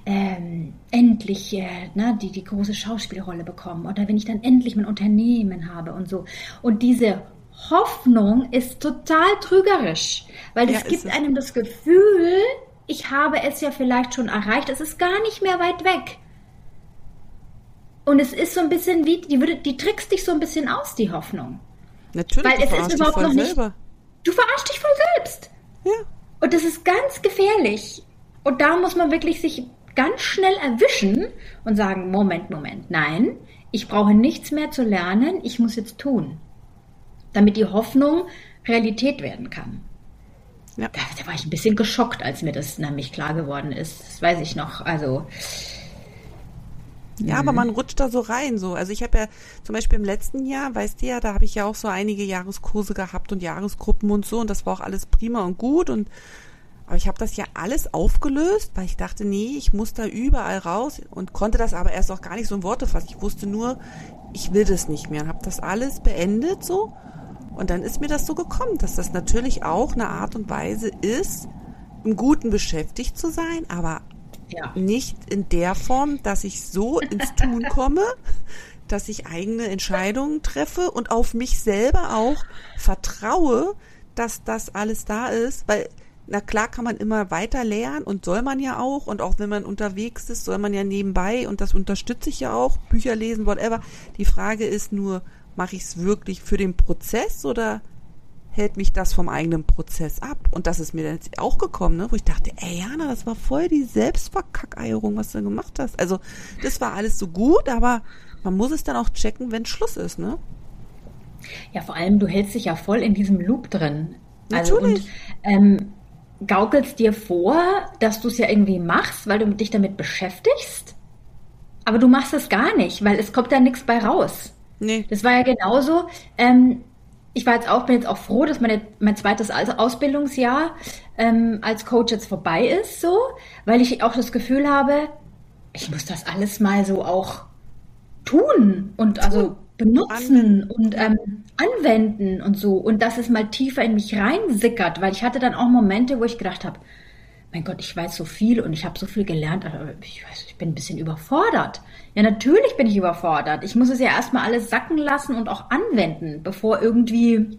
ähm, endlich äh, ne, die, die große Schauspielrolle bekomme oder wenn ich dann endlich mein Unternehmen habe und so. Und diese Hoffnung ist total trügerisch, weil es ja, gibt einem das Gefühl, ich habe es ja vielleicht schon erreicht, es ist gar nicht mehr weit weg. Und es ist so ein bisschen wie, die, würde, die trickst dich so ein bisschen aus, die Hoffnung. Natürlich. Weil es ist überhaupt noch nicht. Selber. Du verarschst dich voll selbst. Ja. Und das ist ganz gefährlich. Und da muss man wirklich sich ganz schnell erwischen und sagen, Moment, Moment, nein, ich brauche nichts mehr zu lernen, ich muss jetzt tun. Damit die Hoffnung Realität werden kann. Ja. Da, da, war ich ein bisschen geschockt, als mir das nämlich klar geworden ist. Das weiß ich noch. Also. Ja, aber mhm. man rutscht da so rein, so. Also ich habe ja zum Beispiel im letzten Jahr, weißt du ja, da habe ich ja auch so einige Jahreskurse gehabt und Jahresgruppen und so und das war auch alles prima und gut und aber ich habe das ja alles aufgelöst, weil ich dachte, nee, ich muss da überall raus und konnte das aber erst auch gar nicht so in Worte fassen. Ich wusste nur, ich will das nicht mehr und habe das alles beendet so. Und dann ist mir das so gekommen, dass das natürlich auch eine Art und Weise ist, im Guten beschäftigt zu sein, aber ja. nicht in der Form, dass ich so ins Tun [laughs] komme, dass ich eigene Entscheidungen treffe und auf mich selber auch vertraue, dass das alles da ist, weil na klar kann man immer weiter lernen und soll man ja auch. Und auch wenn man unterwegs ist, soll man ja nebenbei und das unterstütze ich ja auch, Bücher lesen, whatever. Die Frage ist nur, mache ich es wirklich für den Prozess oder hält mich das vom eigenen Prozess ab? Und das ist mir dann jetzt auch gekommen, ne? wo ich dachte, ey Jana, das war voll die Selbstverkackeierung, was du gemacht hast. Also das war alles so gut, aber man muss es dann auch checken, wenn Schluss ist, ne? Ja, vor allem, du hältst dich ja voll in diesem Loop drin. Also Natürlich. und ähm, gaukelst dir vor, dass du es ja irgendwie machst, weil du dich damit beschäftigst. Aber du machst es gar nicht, weil es kommt da nichts bei raus. Nee. Das war ja genauso. Ähm, ich war jetzt auch, bin jetzt auch froh, dass meine, mein zweites Ausbildungsjahr ähm, als Coach jetzt vorbei ist, so, weil ich auch das Gefühl habe, ich muss das alles mal so auch tun und also benutzen und ähm, anwenden und so. Und dass es mal tiefer in mich reinsickert, weil ich hatte dann auch Momente, wo ich gedacht habe, mein Gott, ich weiß so viel und ich habe so viel gelernt, aber ich weiß, ich bin ein bisschen überfordert. Ja, natürlich bin ich überfordert. Ich muss es ja erstmal alles sacken lassen und auch anwenden, bevor irgendwie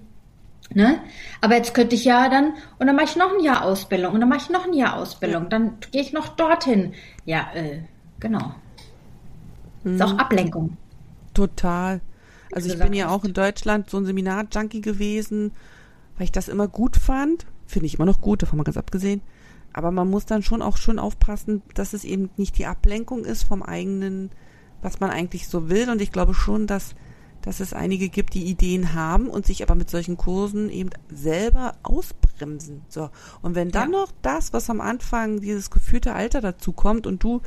Ne? Aber jetzt könnte ich ja dann, und dann mache ich noch ein Jahr Ausbildung, und dann mache ich noch ein Jahr Ausbildung, dann gehe ich noch dorthin. Ja, äh, genau. Ist auch mhm. Ablenkung. Total. Also ich bin ja auch in Deutschland so ein Seminar-Junkie gewesen, weil ich das immer gut fand. Finde ich immer noch gut, davon mal ganz abgesehen. Aber man muss dann schon auch schon aufpassen, dass es eben nicht die Ablenkung ist vom eigenen, was man eigentlich so will. Und ich glaube schon, dass, dass es einige gibt, die Ideen haben und sich aber mit solchen Kursen eben selber ausbremsen. So. Und wenn dann ja. noch das, was am Anfang dieses gefühlte Alter dazu kommt und du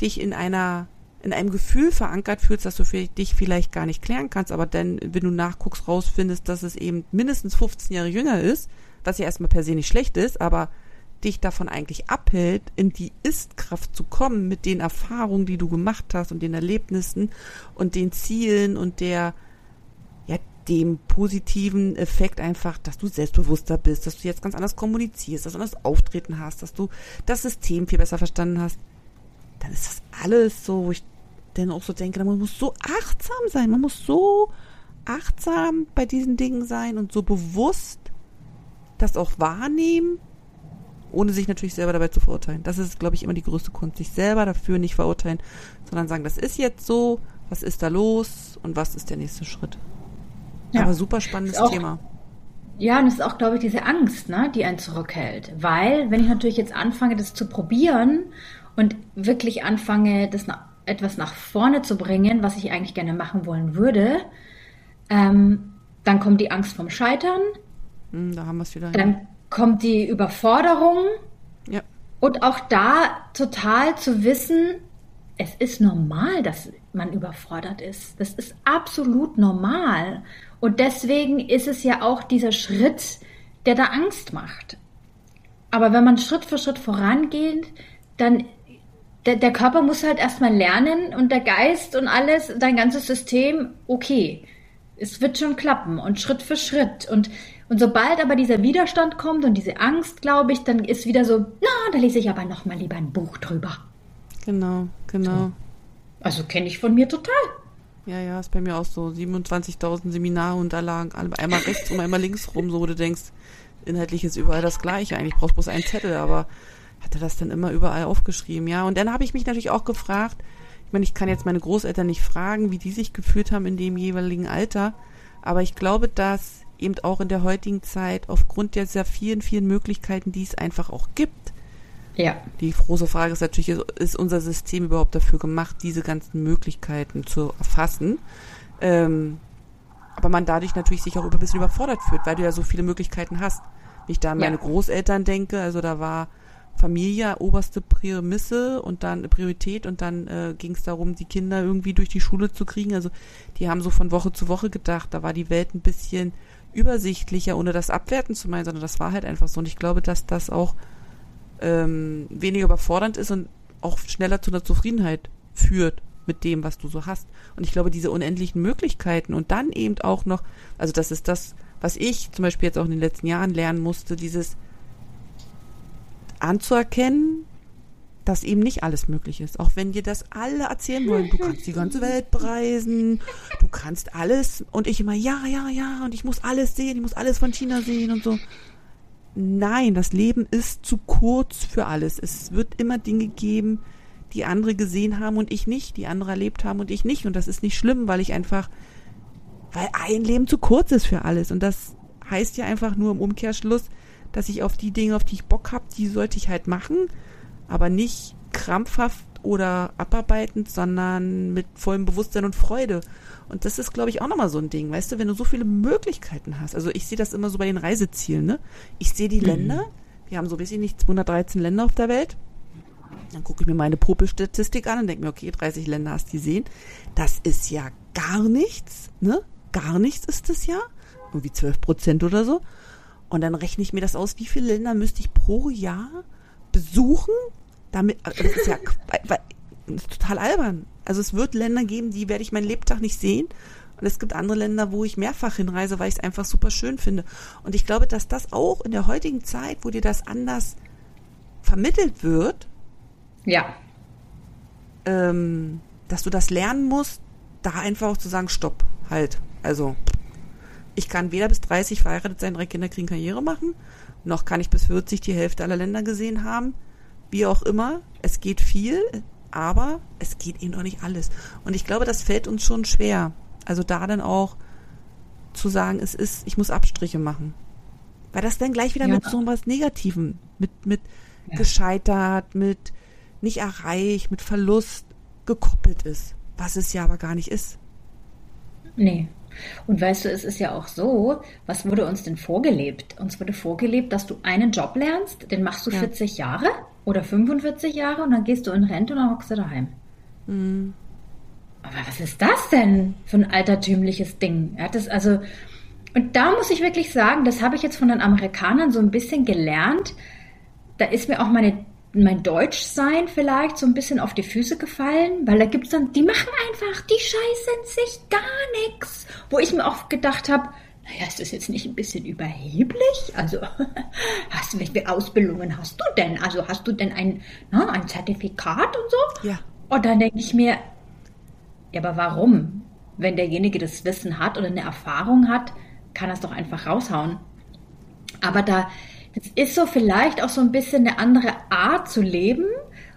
dich in einer in einem Gefühl verankert fühlst, dass du für dich vielleicht gar nicht klären kannst, aber dann, wenn du nachguckst, rausfindest, dass es eben mindestens 15 Jahre jünger ist, was ja erstmal per se nicht schlecht ist, aber dich davon eigentlich abhält, in die Ist-Kraft zu kommen mit den Erfahrungen, die du gemacht hast und den Erlebnissen und den Zielen und der, ja, dem positiven Effekt einfach, dass du selbstbewusster bist, dass du jetzt ganz anders kommunizierst, dass du anders auftreten hast, dass du das System viel besser verstanden hast, dann ist das alles so, wo ich dann auch so denke, man muss so achtsam sein, man muss so achtsam bei diesen Dingen sein und so bewusst das auch wahrnehmen, ohne sich natürlich selber dabei zu verurteilen. Das ist, glaube ich, immer die größte Kunst, sich selber dafür nicht verurteilen, sondern sagen, das ist jetzt so, was ist da los und was ist der nächste Schritt. Ja. Aber super spannendes auch, Thema. Ja, und es ist auch, glaube ich, diese Angst, ne, die einen zurückhält. Weil, wenn ich natürlich jetzt anfange, das zu probieren und wirklich anfange, das nach, etwas nach vorne zu bringen, was ich eigentlich gerne machen wollen würde, ähm, dann kommt die Angst vom Scheitern. Hm, da haben wir es wieder. Dann. Kommt die Überforderung. Ja. Und auch da total zu wissen, es ist normal, dass man überfordert ist. Das ist absolut normal. Und deswegen ist es ja auch dieser Schritt, der da Angst macht. Aber wenn man Schritt für Schritt vorangeht, dann der, der Körper muss halt erstmal lernen und der Geist und alles, dein ganzes System, okay, es wird schon klappen und Schritt für Schritt. Und, und sobald aber dieser Widerstand kommt und diese Angst, glaube ich, dann ist wieder so, na, da lese ich aber nochmal lieber ein Buch drüber. Genau, genau. So. Also kenne ich von mir total. Ja, ja, ist bei mir auch so. 27.000 Seminarunterlagen, einmal rechts und einmal links rum, so wo du denkst, inhaltlich ist überall das Gleiche. Eigentlich brauchst du bloß einen Zettel, aber hatte das dann immer überall aufgeschrieben, ja. Und dann habe ich mich natürlich auch gefragt, ich meine, ich kann jetzt meine Großeltern nicht fragen, wie die sich gefühlt haben in dem jeweiligen Alter, aber ich glaube, dass eben auch in der heutigen Zeit aufgrund der sehr vielen, vielen Möglichkeiten, die es einfach auch gibt. Ja. Die große Frage ist natürlich, ist unser System überhaupt dafür gemacht, diese ganzen Möglichkeiten zu erfassen? Ähm, aber man dadurch natürlich sich auch ein bisschen überfordert fühlt, weil du ja so viele Möglichkeiten hast. Wenn ich da an meine ja. Großeltern denke, also da war Familie oberste Prämisse und dann Priorität und dann äh, ging es darum, die Kinder irgendwie durch die Schule zu kriegen. Also die haben so von Woche zu Woche gedacht, da war die Welt ein bisschen übersichtlicher, ohne das abwerten zu meinen, sondern das war halt einfach so. Und ich glaube, dass das auch ähm, weniger überfordernd ist und auch schneller zu einer Zufriedenheit führt mit dem, was du so hast. Und ich glaube, diese unendlichen Möglichkeiten und dann eben auch noch, also das ist das, was ich zum Beispiel jetzt auch in den letzten Jahren lernen musste, dieses anzuerkennen, dass eben nicht alles möglich ist. Auch wenn dir das alle erzählen wollen, du kannst die ganze Welt bereisen, du kannst alles und ich immer, ja, ja, ja, und ich muss alles sehen, ich muss alles von China sehen und so. Nein, das Leben ist zu kurz für alles. Es wird immer Dinge geben, die andere gesehen haben und ich nicht, die andere erlebt haben und ich nicht. Und das ist nicht schlimm, weil ich einfach, weil ein Leben zu kurz ist für alles. Und das heißt ja einfach nur im Umkehrschluss, dass ich auf die Dinge, auf die ich Bock habe, die sollte ich halt machen aber nicht krampfhaft oder abarbeitend, sondern mit vollem Bewusstsein und Freude. Und das ist, glaube ich, auch nochmal so ein Ding, weißt du, wenn du so viele Möglichkeiten hast. Also ich sehe das immer so bei den Reisezielen, ne? Ich sehe die mhm. Länder, wir haben so ein bisschen nicht 213 Länder auf der Welt. Dann gucke ich mir meine Popelstatistik an und denke mir, okay, 30 Länder hast du gesehen. Das ist ja gar nichts, ne? Gar nichts ist das ja. Irgendwie 12 Prozent oder so. Und dann rechne ich mir das aus, wie viele Länder müsste ich pro Jahr besuchen, damit, das ist ja das ist total albern. Also es wird Länder geben, die werde ich meinen Lebtag nicht sehen. Und es gibt andere Länder, wo ich mehrfach hinreise, weil ich es einfach super schön finde. Und ich glaube, dass das auch in der heutigen Zeit, wo dir das anders vermittelt wird, ja, ähm, dass du das lernen musst, da einfach auch zu sagen, stopp, halt. Also ich kann weder bis 30 verheiratet sein, drei Kinder kriegen, Karriere machen, noch kann ich bis 40 die Hälfte aller Länder gesehen haben. Wie auch immer, es geht viel, aber es geht eben auch nicht alles. Und ich glaube, das fällt uns schon schwer. Also da dann auch zu sagen, es ist, ich muss Abstriche machen. Weil das dann gleich wieder ja. mit so was Negativem, mit, mit ja. gescheitert, mit nicht erreicht, mit Verlust gekoppelt ist. Was es ja aber gar nicht ist. Nee. Und weißt du, es ist ja auch so, was wurde uns denn vorgelebt? Uns wurde vorgelebt, dass du einen Job lernst, den machst du ja. 40 Jahre oder 45 Jahre und dann gehst du in Rente und dann hockst du daheim. Mhm. Aber was ist das denn für ein altertümliches Ding? Ja, das also, und da muss ich wirklich sagen, das habe ich jetzt von den Amerikanern so ein bisschen gelernt. Da ist mir auch meine mein Deutschsein vielleicht so ein bisschen auf die Füße gefallen, weil da gibt's dann, die machen einfach, die scheißen sich gar nichts. Wo ich mir auch gedacht habe, naja, ist das jetzt nicht ein bisschen überheblich? Also, [laughs] hast welche Ausbildungen hast du denn? Also, hast du denn ein, na, ein Zertifikat und so? Ja. Und dann denke ich mir, ja, aber warum? Wenn derjenige das Wissen hat oder eine Erfahrung hat, kann er es doch einfach raushauen. Aber da, es ist so vielleicht auch so ein bisschen eine andere Art zu leben.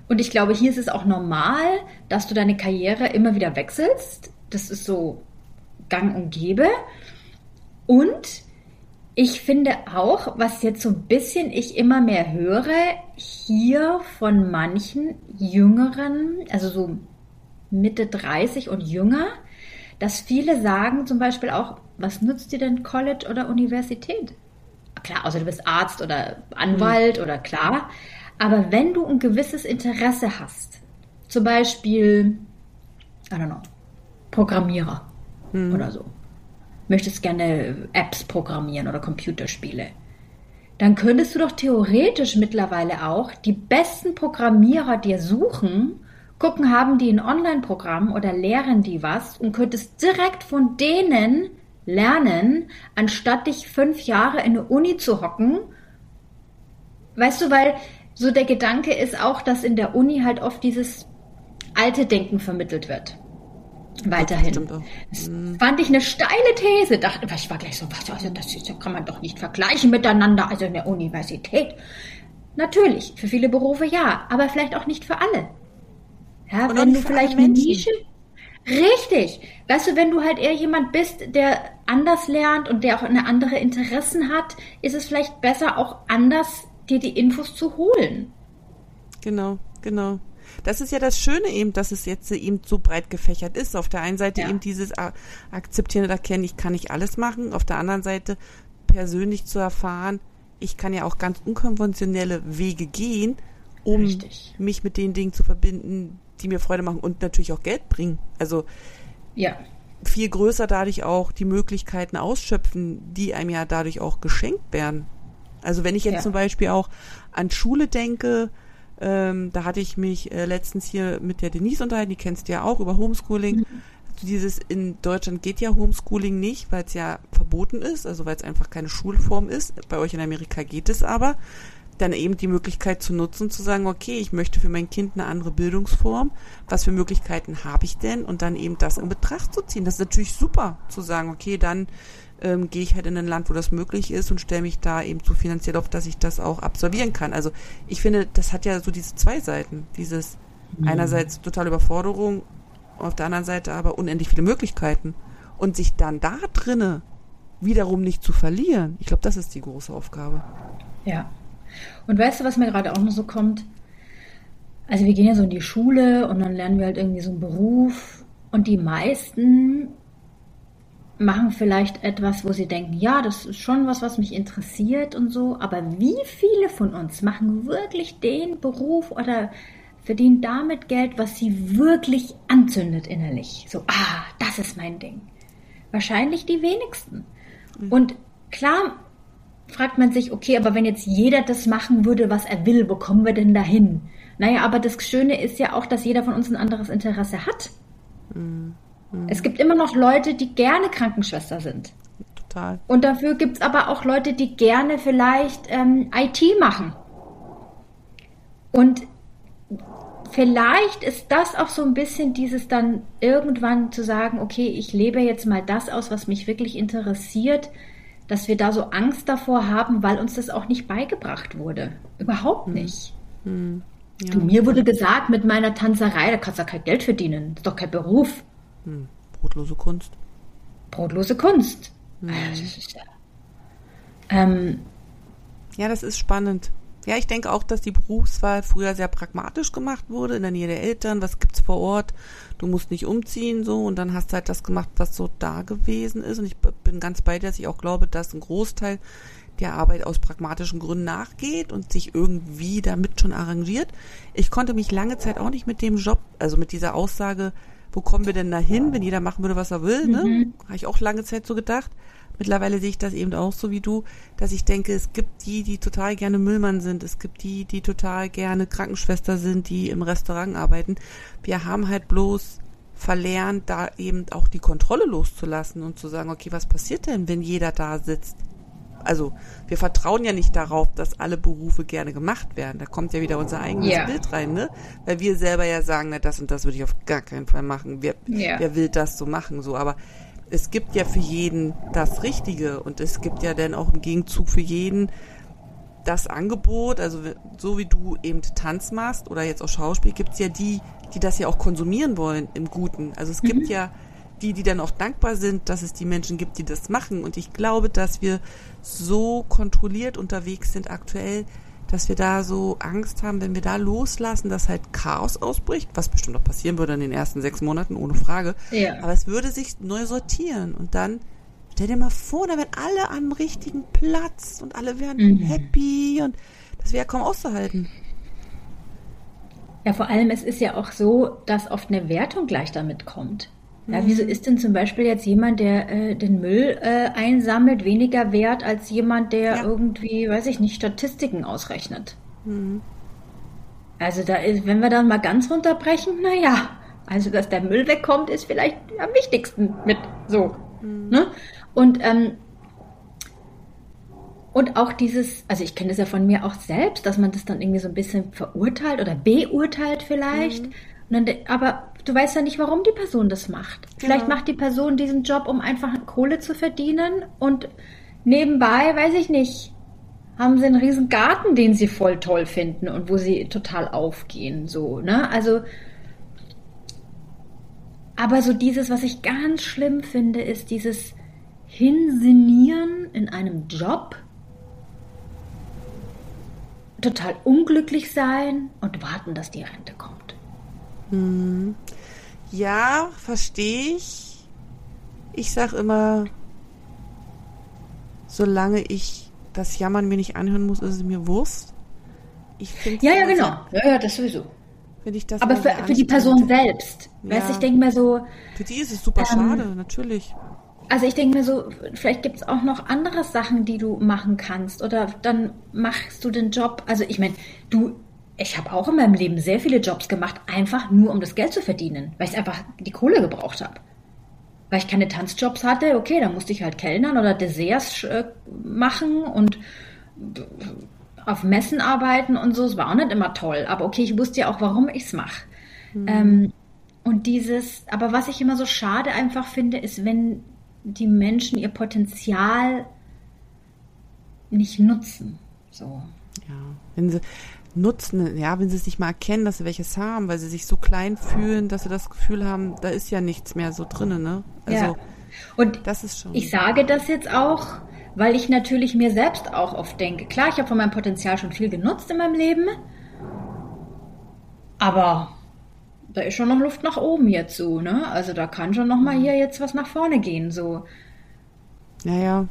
Und ich glaube, hier ist es auch normal, dass du deine Karriere immer wieder wechselst. Das ist so gang und gäbe. Und ich finde auch, was jetzt so ein bisschen ich immer mehr höre, hier von manchen Jüngeren, also so Mitte 30 und jünger, dass viele sagen zum Beispiel auch, was nützt dir denn College oder Universität? Klar, außer du bist Arzt oder Anwalt mhm. oder klar. Aber wenn du ein gewisses Interesse hast, zum Beispiel, I don't know, Programmierer mhm. oder so, möchtest gerne Apps programmieren oder Computerspiele, dann könntest du doch theoretisch mittlerweile auch die besten Programmierer dir suchen, gucken, haben die ein Online-Programm oder lehren die was und könntest direkt von denen lernen, anstatt dich fünf Jahre in der Uni zu hocken. Weißt du, weil so der Gedanke ist auch, dass in der Uni halt oft dieses alte Denken vermittelt wird. Weiterhin. Das mhm. fand ich eine steile These. Dachte, ich war gleich so, was, also das kann man doch nicht vergleichen miteinander, also in der Universität. Natürlich, für viele Berufe ja, aber vielleicht auch nicht für alle. Ja, wenn du vielleicht eine Nische, Richtig. Weißt du, wenn du halt eher jemand bist, der anders lernt und der auch eine andere Interessen hat, ist es vielleicht besser, auch anders dir die Infos zu holen. Genau, genau. Das ist ja das Schöne eben, dass es jetzt eben so breit gefächert ist. Auf der einen Seite ja. eben dieses Akzeptieren und Erkennen, ich kann nicht alles machen. Auf der anderen Seite persönlich zu erfahren, ich kann ja auch ganz unkonventionelle Wege gehen, um Richtig. mich mit den Dingen zu verbinden, die mir Freude machen und natürlich auch Geld bringen. Also Ja. Viel größer dadurch auch die Möglichkeiten ausschöpfen, die einem ja dadurch auch geschenkt werden. Also wenn ich jetzt Ja. zum Beispiel auch an Schule denke, ähm, da hatte ich mich äh, letztens hier mit der Denise unterhalten, die kennst du ja auch über Homeschooling. Also dieses in Deutschland geht ja Homeschooling nicht, weil es ja verboten ist, also weil es einfach keine Schulform ist. Bei euch in Amerika geht es aber. Dann eben die Möglichkeit zu nutzen, zu sagen, okay, ich möchte für mein Kind eine andere Bildungsform. Was für Möglichkeiten habe ich denn? Und dann eben das in Betracht zu ziehen. Das ist natürlich super, zu sagen, okay, dann ähm, gehe ich halt in ein Land, wo das möglich ist und stelle mich da eben so finanziell auf, dass ich das auch absolvieren kann. Also ich finde, das hat ja so diese zwei Seiten. Dieses einerseits totale Überforderung, auf der anderen Seite aber unendlich viele Möglichkeiten. Und sich dann da drinne wiederum nicht zu verlieren, ich glaube, das ist die große Aufgabe. Ja. Und weißt du, was mir gerade auch noch so kommt? Also wir gehen ja so in die Schule und dann lernen wir halt irgendwie so einen Beruf und die meisten machen vielleicht etwas, wo sie denken, ja, das ist schon was, was mich interessiert und so, aber wie viele von uns machen wirklich den Beruf oder verdienen damit Geld, was sie wirklich anzündet innerlich? So, ah, das ist mein Ding. Wahrscheinlich die wenigsten. Und klar fragt man sich, okay, aber wenn jetzt jeder das machen würde, was er will, wo kommen wir denn dahin? Naja, aber das Schöne ist ja auch, dass jeder von uns ein anderes Interesse hat. Es gibt immer noch Leute, die gerne Krankenschwester sind. Total. Und dafür gibt es aber auch Leute, die gerne vielleicht ähm, IT machen. Und vielleicht ist das auch so ein bisschen dieses dann irgendwann zu sagen, okay, ich lebe jetzt mal das aus, was mich wirklich interessiert, dass wir da so Angst davor haben, weil uns das auch nicht beigebracht wurde. Überhaupt nicht. Ja. Du, mir wurde gesagt, mit meiner Tanzerei, da kannst du ja kein Geld verdienen. Das ist doch kein Beruf. Hm. Brotlose Kunst. Brotlose Kunst. Ja, ähm, Ja, das ist spannend. Ja, ich denke auch, dass die Berufswahl früher sehr pragmatisch gemacht wurde, in der Nähe der Eltern, was gibt's vor Ort, du musst nicht umziehen, so, und dann hast du halt das gemacht, was so da gewesen ist. Und ich bin ganz bei dir, dass ich auch glaube, dass ein Großteil der Arbeit aus pragmatischen Gründen nachgeht und sich irgendwie damit schon arrangiert. Ich konnte mich lange Zeit auch nicht mit dem Job, also mit dieser Aussage, wo kommen wir denn da hin, wenn jeder machen würde, was er will, ne? Habe ich auch lange Zeit so gedacht. Mittlerweile sehe ich das eben auch so wie du, dass ich denke, es gibt die, die total gerne Müllmann sind, es gibt die, die total gerne Krankenschwester sind, die im Restaurant arbeiten. Wir haben halt bloß verlernt, da eben auch die Kontrolle loszulassen und zu sagen, okay, was passiert denn, wenn jeder da sitzt? Also, wir vertrauen ja nicht darauf, dass alle Berufe gerne gemacht werden. Da kommt ja wieder unser eigenes Ja. Bild rein, ne? Weil wir selber ja sagen, na, das und das würde ich auf gar keinen Fall machen. Wer, Ja. wer will das so machen, so? Aber es gibt ja für jeden das Richtige und es gibt ja dann auch im Gegenzug für jeden das Angebot, also so wie du eben Tanz machst oder jetzt auch Schauspiel, gibt's ja die, die das ja auch konsumieren wollen im Guten. Also es gibt ja die, die dann auch dankbar sind, dass es die Menschen gibt, die das machen. Und ich glaube, dass wir so kontrolliert unterwegs sind aktuell, dass wir da so Angst haben, wenn wir da loslassen, dass halt Chaos ausbricht, was bestimmt auch passieren würde in den ersten sechs Monaten, ohne Frage. Ja. Aber es würde sich neu sortieren und dann stell dir mal vor, da wären alle am richtigen Platz und alle wären happy und das wäre kaum auszuhalten. Ja, vor allem, es ist ja auch so, dass oft eine Wertung gleich damit kommt. Ja, wieso ist denn zum Beispiel jetzt jemand, der äh, den Müll äh, einsammelt, weniger wert als jemand, der Ja. irgendwie, weiß ich nicht, Statistiken ausrechnet? Also da ist, wenn wir dann mal ganz runterbrechen, naja, also dass der Müll wegkommt, ist vielleicht am wichtigsten mit so. Ne? Und ähm, und auch dieses, also ich kenne das ja von mir auch selbst, dass man das dann irgendwie so ein bisschen verurteilt oder beurteilt vielleicht. Und dann, aber du weißt ja nicht, warum die Person das macht. Vielleicht Genau. macht die Person diesen Job, um einfach Kohle zu verdienen und nebenbei, weiß ich nicht, haben sie einen riesen Garten, den sie voll toll finden und wo sie total aufgehen, so, ne? Also, aber so dieses, was ich ganz schlimm finde, ist dieses Hinsinieren in einem Job, total unglücklich sein und warten, dass die Rente kommt. Ja, verstehe ich. Ich sag immer, solange ich das Jammern mir nicht anhören muss, ist es mir Wurst. Ich finde Ja, ja, genau. Ja, ja, das sowieso. Finde ich das Aber für, für die Person selbst. Ja. Weißt ich denke mir so. Für die ist es super ähm, schade, natürlich. Also ich denke mir so, vielleicht gibt es auch noch andere Sachen, die du machen kannst. Oder dann machst du den Job. Also ich meine, du, ich habe auch in meinem Leben sehr viele Jobs gemacht, einfach nur um das Geld zu verdienen, weil ich einfach die Kohle gebraucht habe. Weil ich keine Tanzjobs hatte, okay, dann musste ich halt Kellnern oder Desserts äh, machen und auf Messen arbeiten und so. Es war auch nicht immer toll, aber okay, ich wusste ja auch, warum ich es mache. Mhm. Ähm, und dieses, aber was ich immer so schade einfach finde, ist, wenn die Menschen ihr Potenzial nicht nutzen. So. Ja, wenn sie nutzen, ja, wenn sie sich mal erkennen, dass sie welches haben, weil sie sich so klein fühlen, dass sie das Gefühl haben, da ist ja nichts mehr so drinnen, ne? Also, ja. Und das ist schon. Ich sage das jetzt auch, weil ich natürlich mir selbst auch oft denke, klar, ich habe von meinem Potenzial schon viel genutzt in meinem Leben, aber da ist schon noch Luft nach oben jetzt so, ne? Also da kann schon noch mal hier jetzt was nach vorne gehen, so. Naja.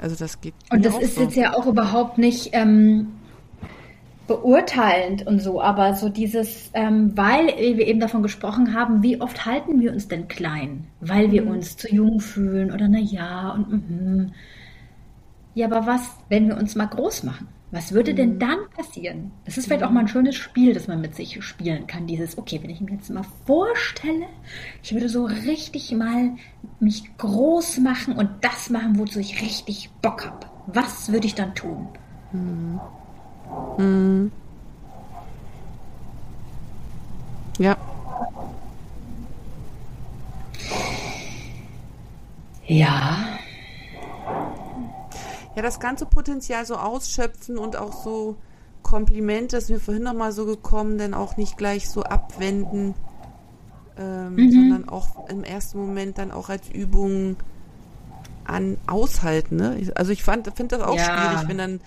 Also das geht. Und das ist so. jetzt ja auch überhaupt nicht ähm, beurteilend und so, aber so dieses, ähm, weil wir eben davon gesprochen haben, wie oft halten wir uns denn klein, weil wir mhm. uns zu jung fühlen oder na ja und mm, ja, aber was, wenn wir uns mal groß machen? Was würde denn mhm. dann passieren? Das ist vielleicht auch mal ein schönes Spiel, das man mit sich spielen kann. Dieses, okay, wenn ich mir jetzt mal vorstelle, ich würde so richtig mal mich groß machen und das machen, wozu ich richtig Bock habe. Was würde ich dann tun? Mhm. Mhm. Ja. Ja. Ja, das ganze Potenzial so ausschöpfen und auch so Komplimente, das ist mir vorhin noch mal so gekommen, denn auch nicht gleich so abwenden, ähm, mhm. sondern auch im ersten Moment dann auch als Übung an aushalten. Ne? Also ich finde das auch ja. schwierig, wenn dann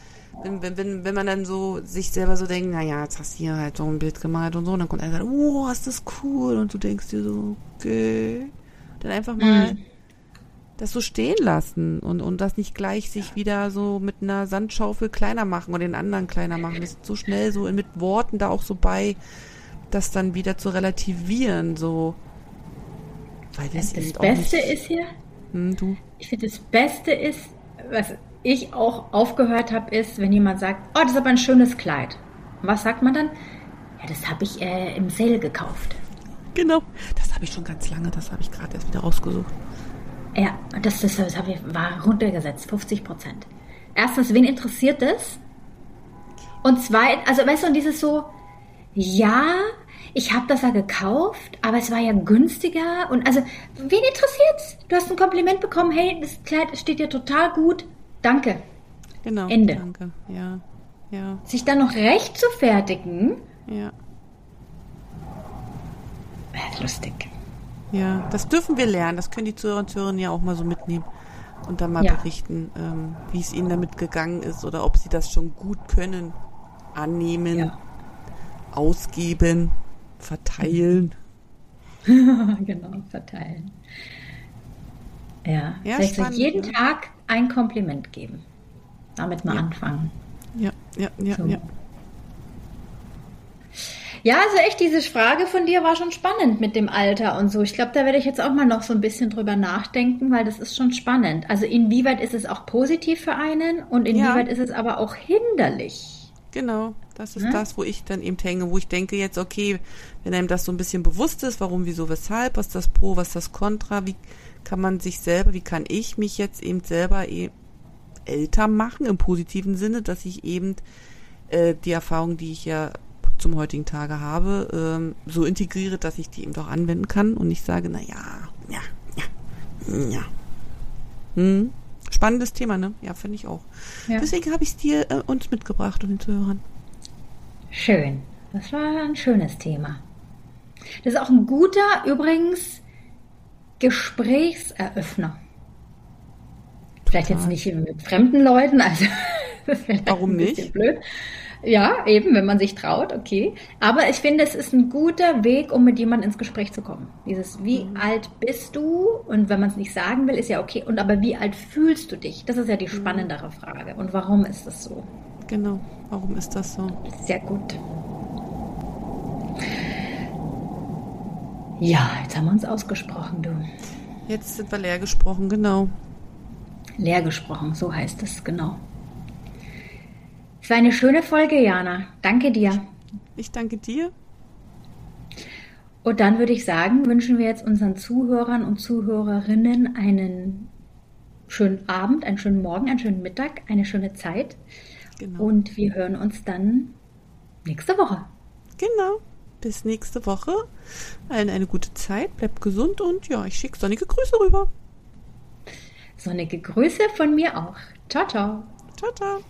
wenn, wenn, wenn, wenn man dann so sich selber so denkt, naja, jetzt hast du hier halt so ein Bild gemalt und so, und dann kommt einer und sagt, oh, ist das cool, und du denkst dir so, okay. Dann einfach mal mhm. das so stehen lassen und, und das nicht gleich sich wieder so mit einer Sandschaufel kleiner machen oder den anderen kleiner machen. Das ist so schnell so mit Worten da auch so bei, das dann wieder zu relativieren, so. Weil das, das Beste ist hier, hm, du? ich finde, das Beste ist, was ich auch aufgehört habe, ist, wenn jemand sagt, oh, das ist aber ein schönes Kleid. Was sagt man dann? Ja, das habe ich äh, im Sale gekauft. Genau, das habe ich schon ganz lange, das habe ich gerade erst wieder rausgesucht. Ja, das, das, das ich, war runtergesetzt, 50 Prozent. Erstens, wen interessiert das? Und zweitens, also weißt du, und dieses so, ja, ich habe das ja gekauft, aber es war ja günstiger und also, wen interessiert's? Du hast ein Kompliment bekommen, hey, das Kleid steht dir total gut, Danke. Genau. Ende. Danke. Ja. Ja. Sich dann noch recht zu fertigen. Ja. Lustig. Ja, das dürfen wir lernen. Das können die Zuhörer und Zuhörerinnen ja auch mal so mitnehmen und dann mal ja. berichten, ähm, wie es ihnen damit gegangen ist oder ob sie das schon gut können, annehmen, ja. ausgeben, verteilen. [laughs] genau, verteilen. Ja, ja spannend, jeden ne? Tag ein Kompliment geben. Damit mal ja. anfangen. Ja, ja, ja, so. ja. Ja, also echt, diese Frage von dir war schon spannend mit dem Alter und so. Ich glaube, da werde ich jetzt auch mal noch so ein bisschen drüber nachdenken, weil das ist schon spannend. Also inwieweit ist es auch positiv für einen und inwieweit ja. ist es aber auch hinderlich? Genau, das ist ja? das, wo ich dann eben hänge, wo ich denke jetzt, okay, wenn einem das so ein bisschen bewusst ist, warum, wieso, weshalb, was das Pro, was das Contra, wie kann man sich selber, wie kann ich mich jetzt eben selber e älter machen im positiven Sinne, dass ich eben äh, die Erfahrung, die ich ja zum heutigen Tage habe, ähm, so integriere, dass ich die eben doch anwenden kann und nicht sage, na ja, ja, ja, ja. Hm. Spannendes Thema, ne? Ja, finde ich auch. Ja. Deswegen habe ich es dir äh, uns mitgebracht und den Zuhörern. Schön. Das war ein schönes Thema. Das ist auch ein guter, übrigens, Gesprächseröffner. Vielleicht jetzt nicht mit fremden Leuten, also [laughs] das wäre Warum nicht? blöd. Ja, eben, wenn man sich traut, okay. Aber ich finde, es ist ein guter Weg, um mit jemandem ins Gespräch zu kommen. Dieses, wie mhm. alt bist du? Und wenn man es nicht sagen will, ist ja okay. Und aber wie alt fühlst du dich? Das ist ja die mhm. spannendere Frage. Und warum ist das so? Genau, warum ist das so? Sehr gut. Ja, jetzt haben wir uns ausgesprochen, du. Jetzt sind wir leer gesprochen, genau. Leer gesprochen, so heißt es, genau. Es war eine schöne Folge, Jana. Danke dir. Ich danke dir. Und dann würde ich sagen, wünschen wir jetzt unseren Zuhörern und Zuhörerinnen einen schönen Abend, einen schönen Morgen, einen schönen Mittag, eine schöne Zeit. Genau. Und wir hören uns dann nächste Woche. Genau. Bis nächste Woche. Allen eine gute Zeit. Bleibt gesund und ja, ich schicke sonnige Grüße rüber. Sonnige Grüße von mir auch. Ciao, ciao. Ciao, ciao.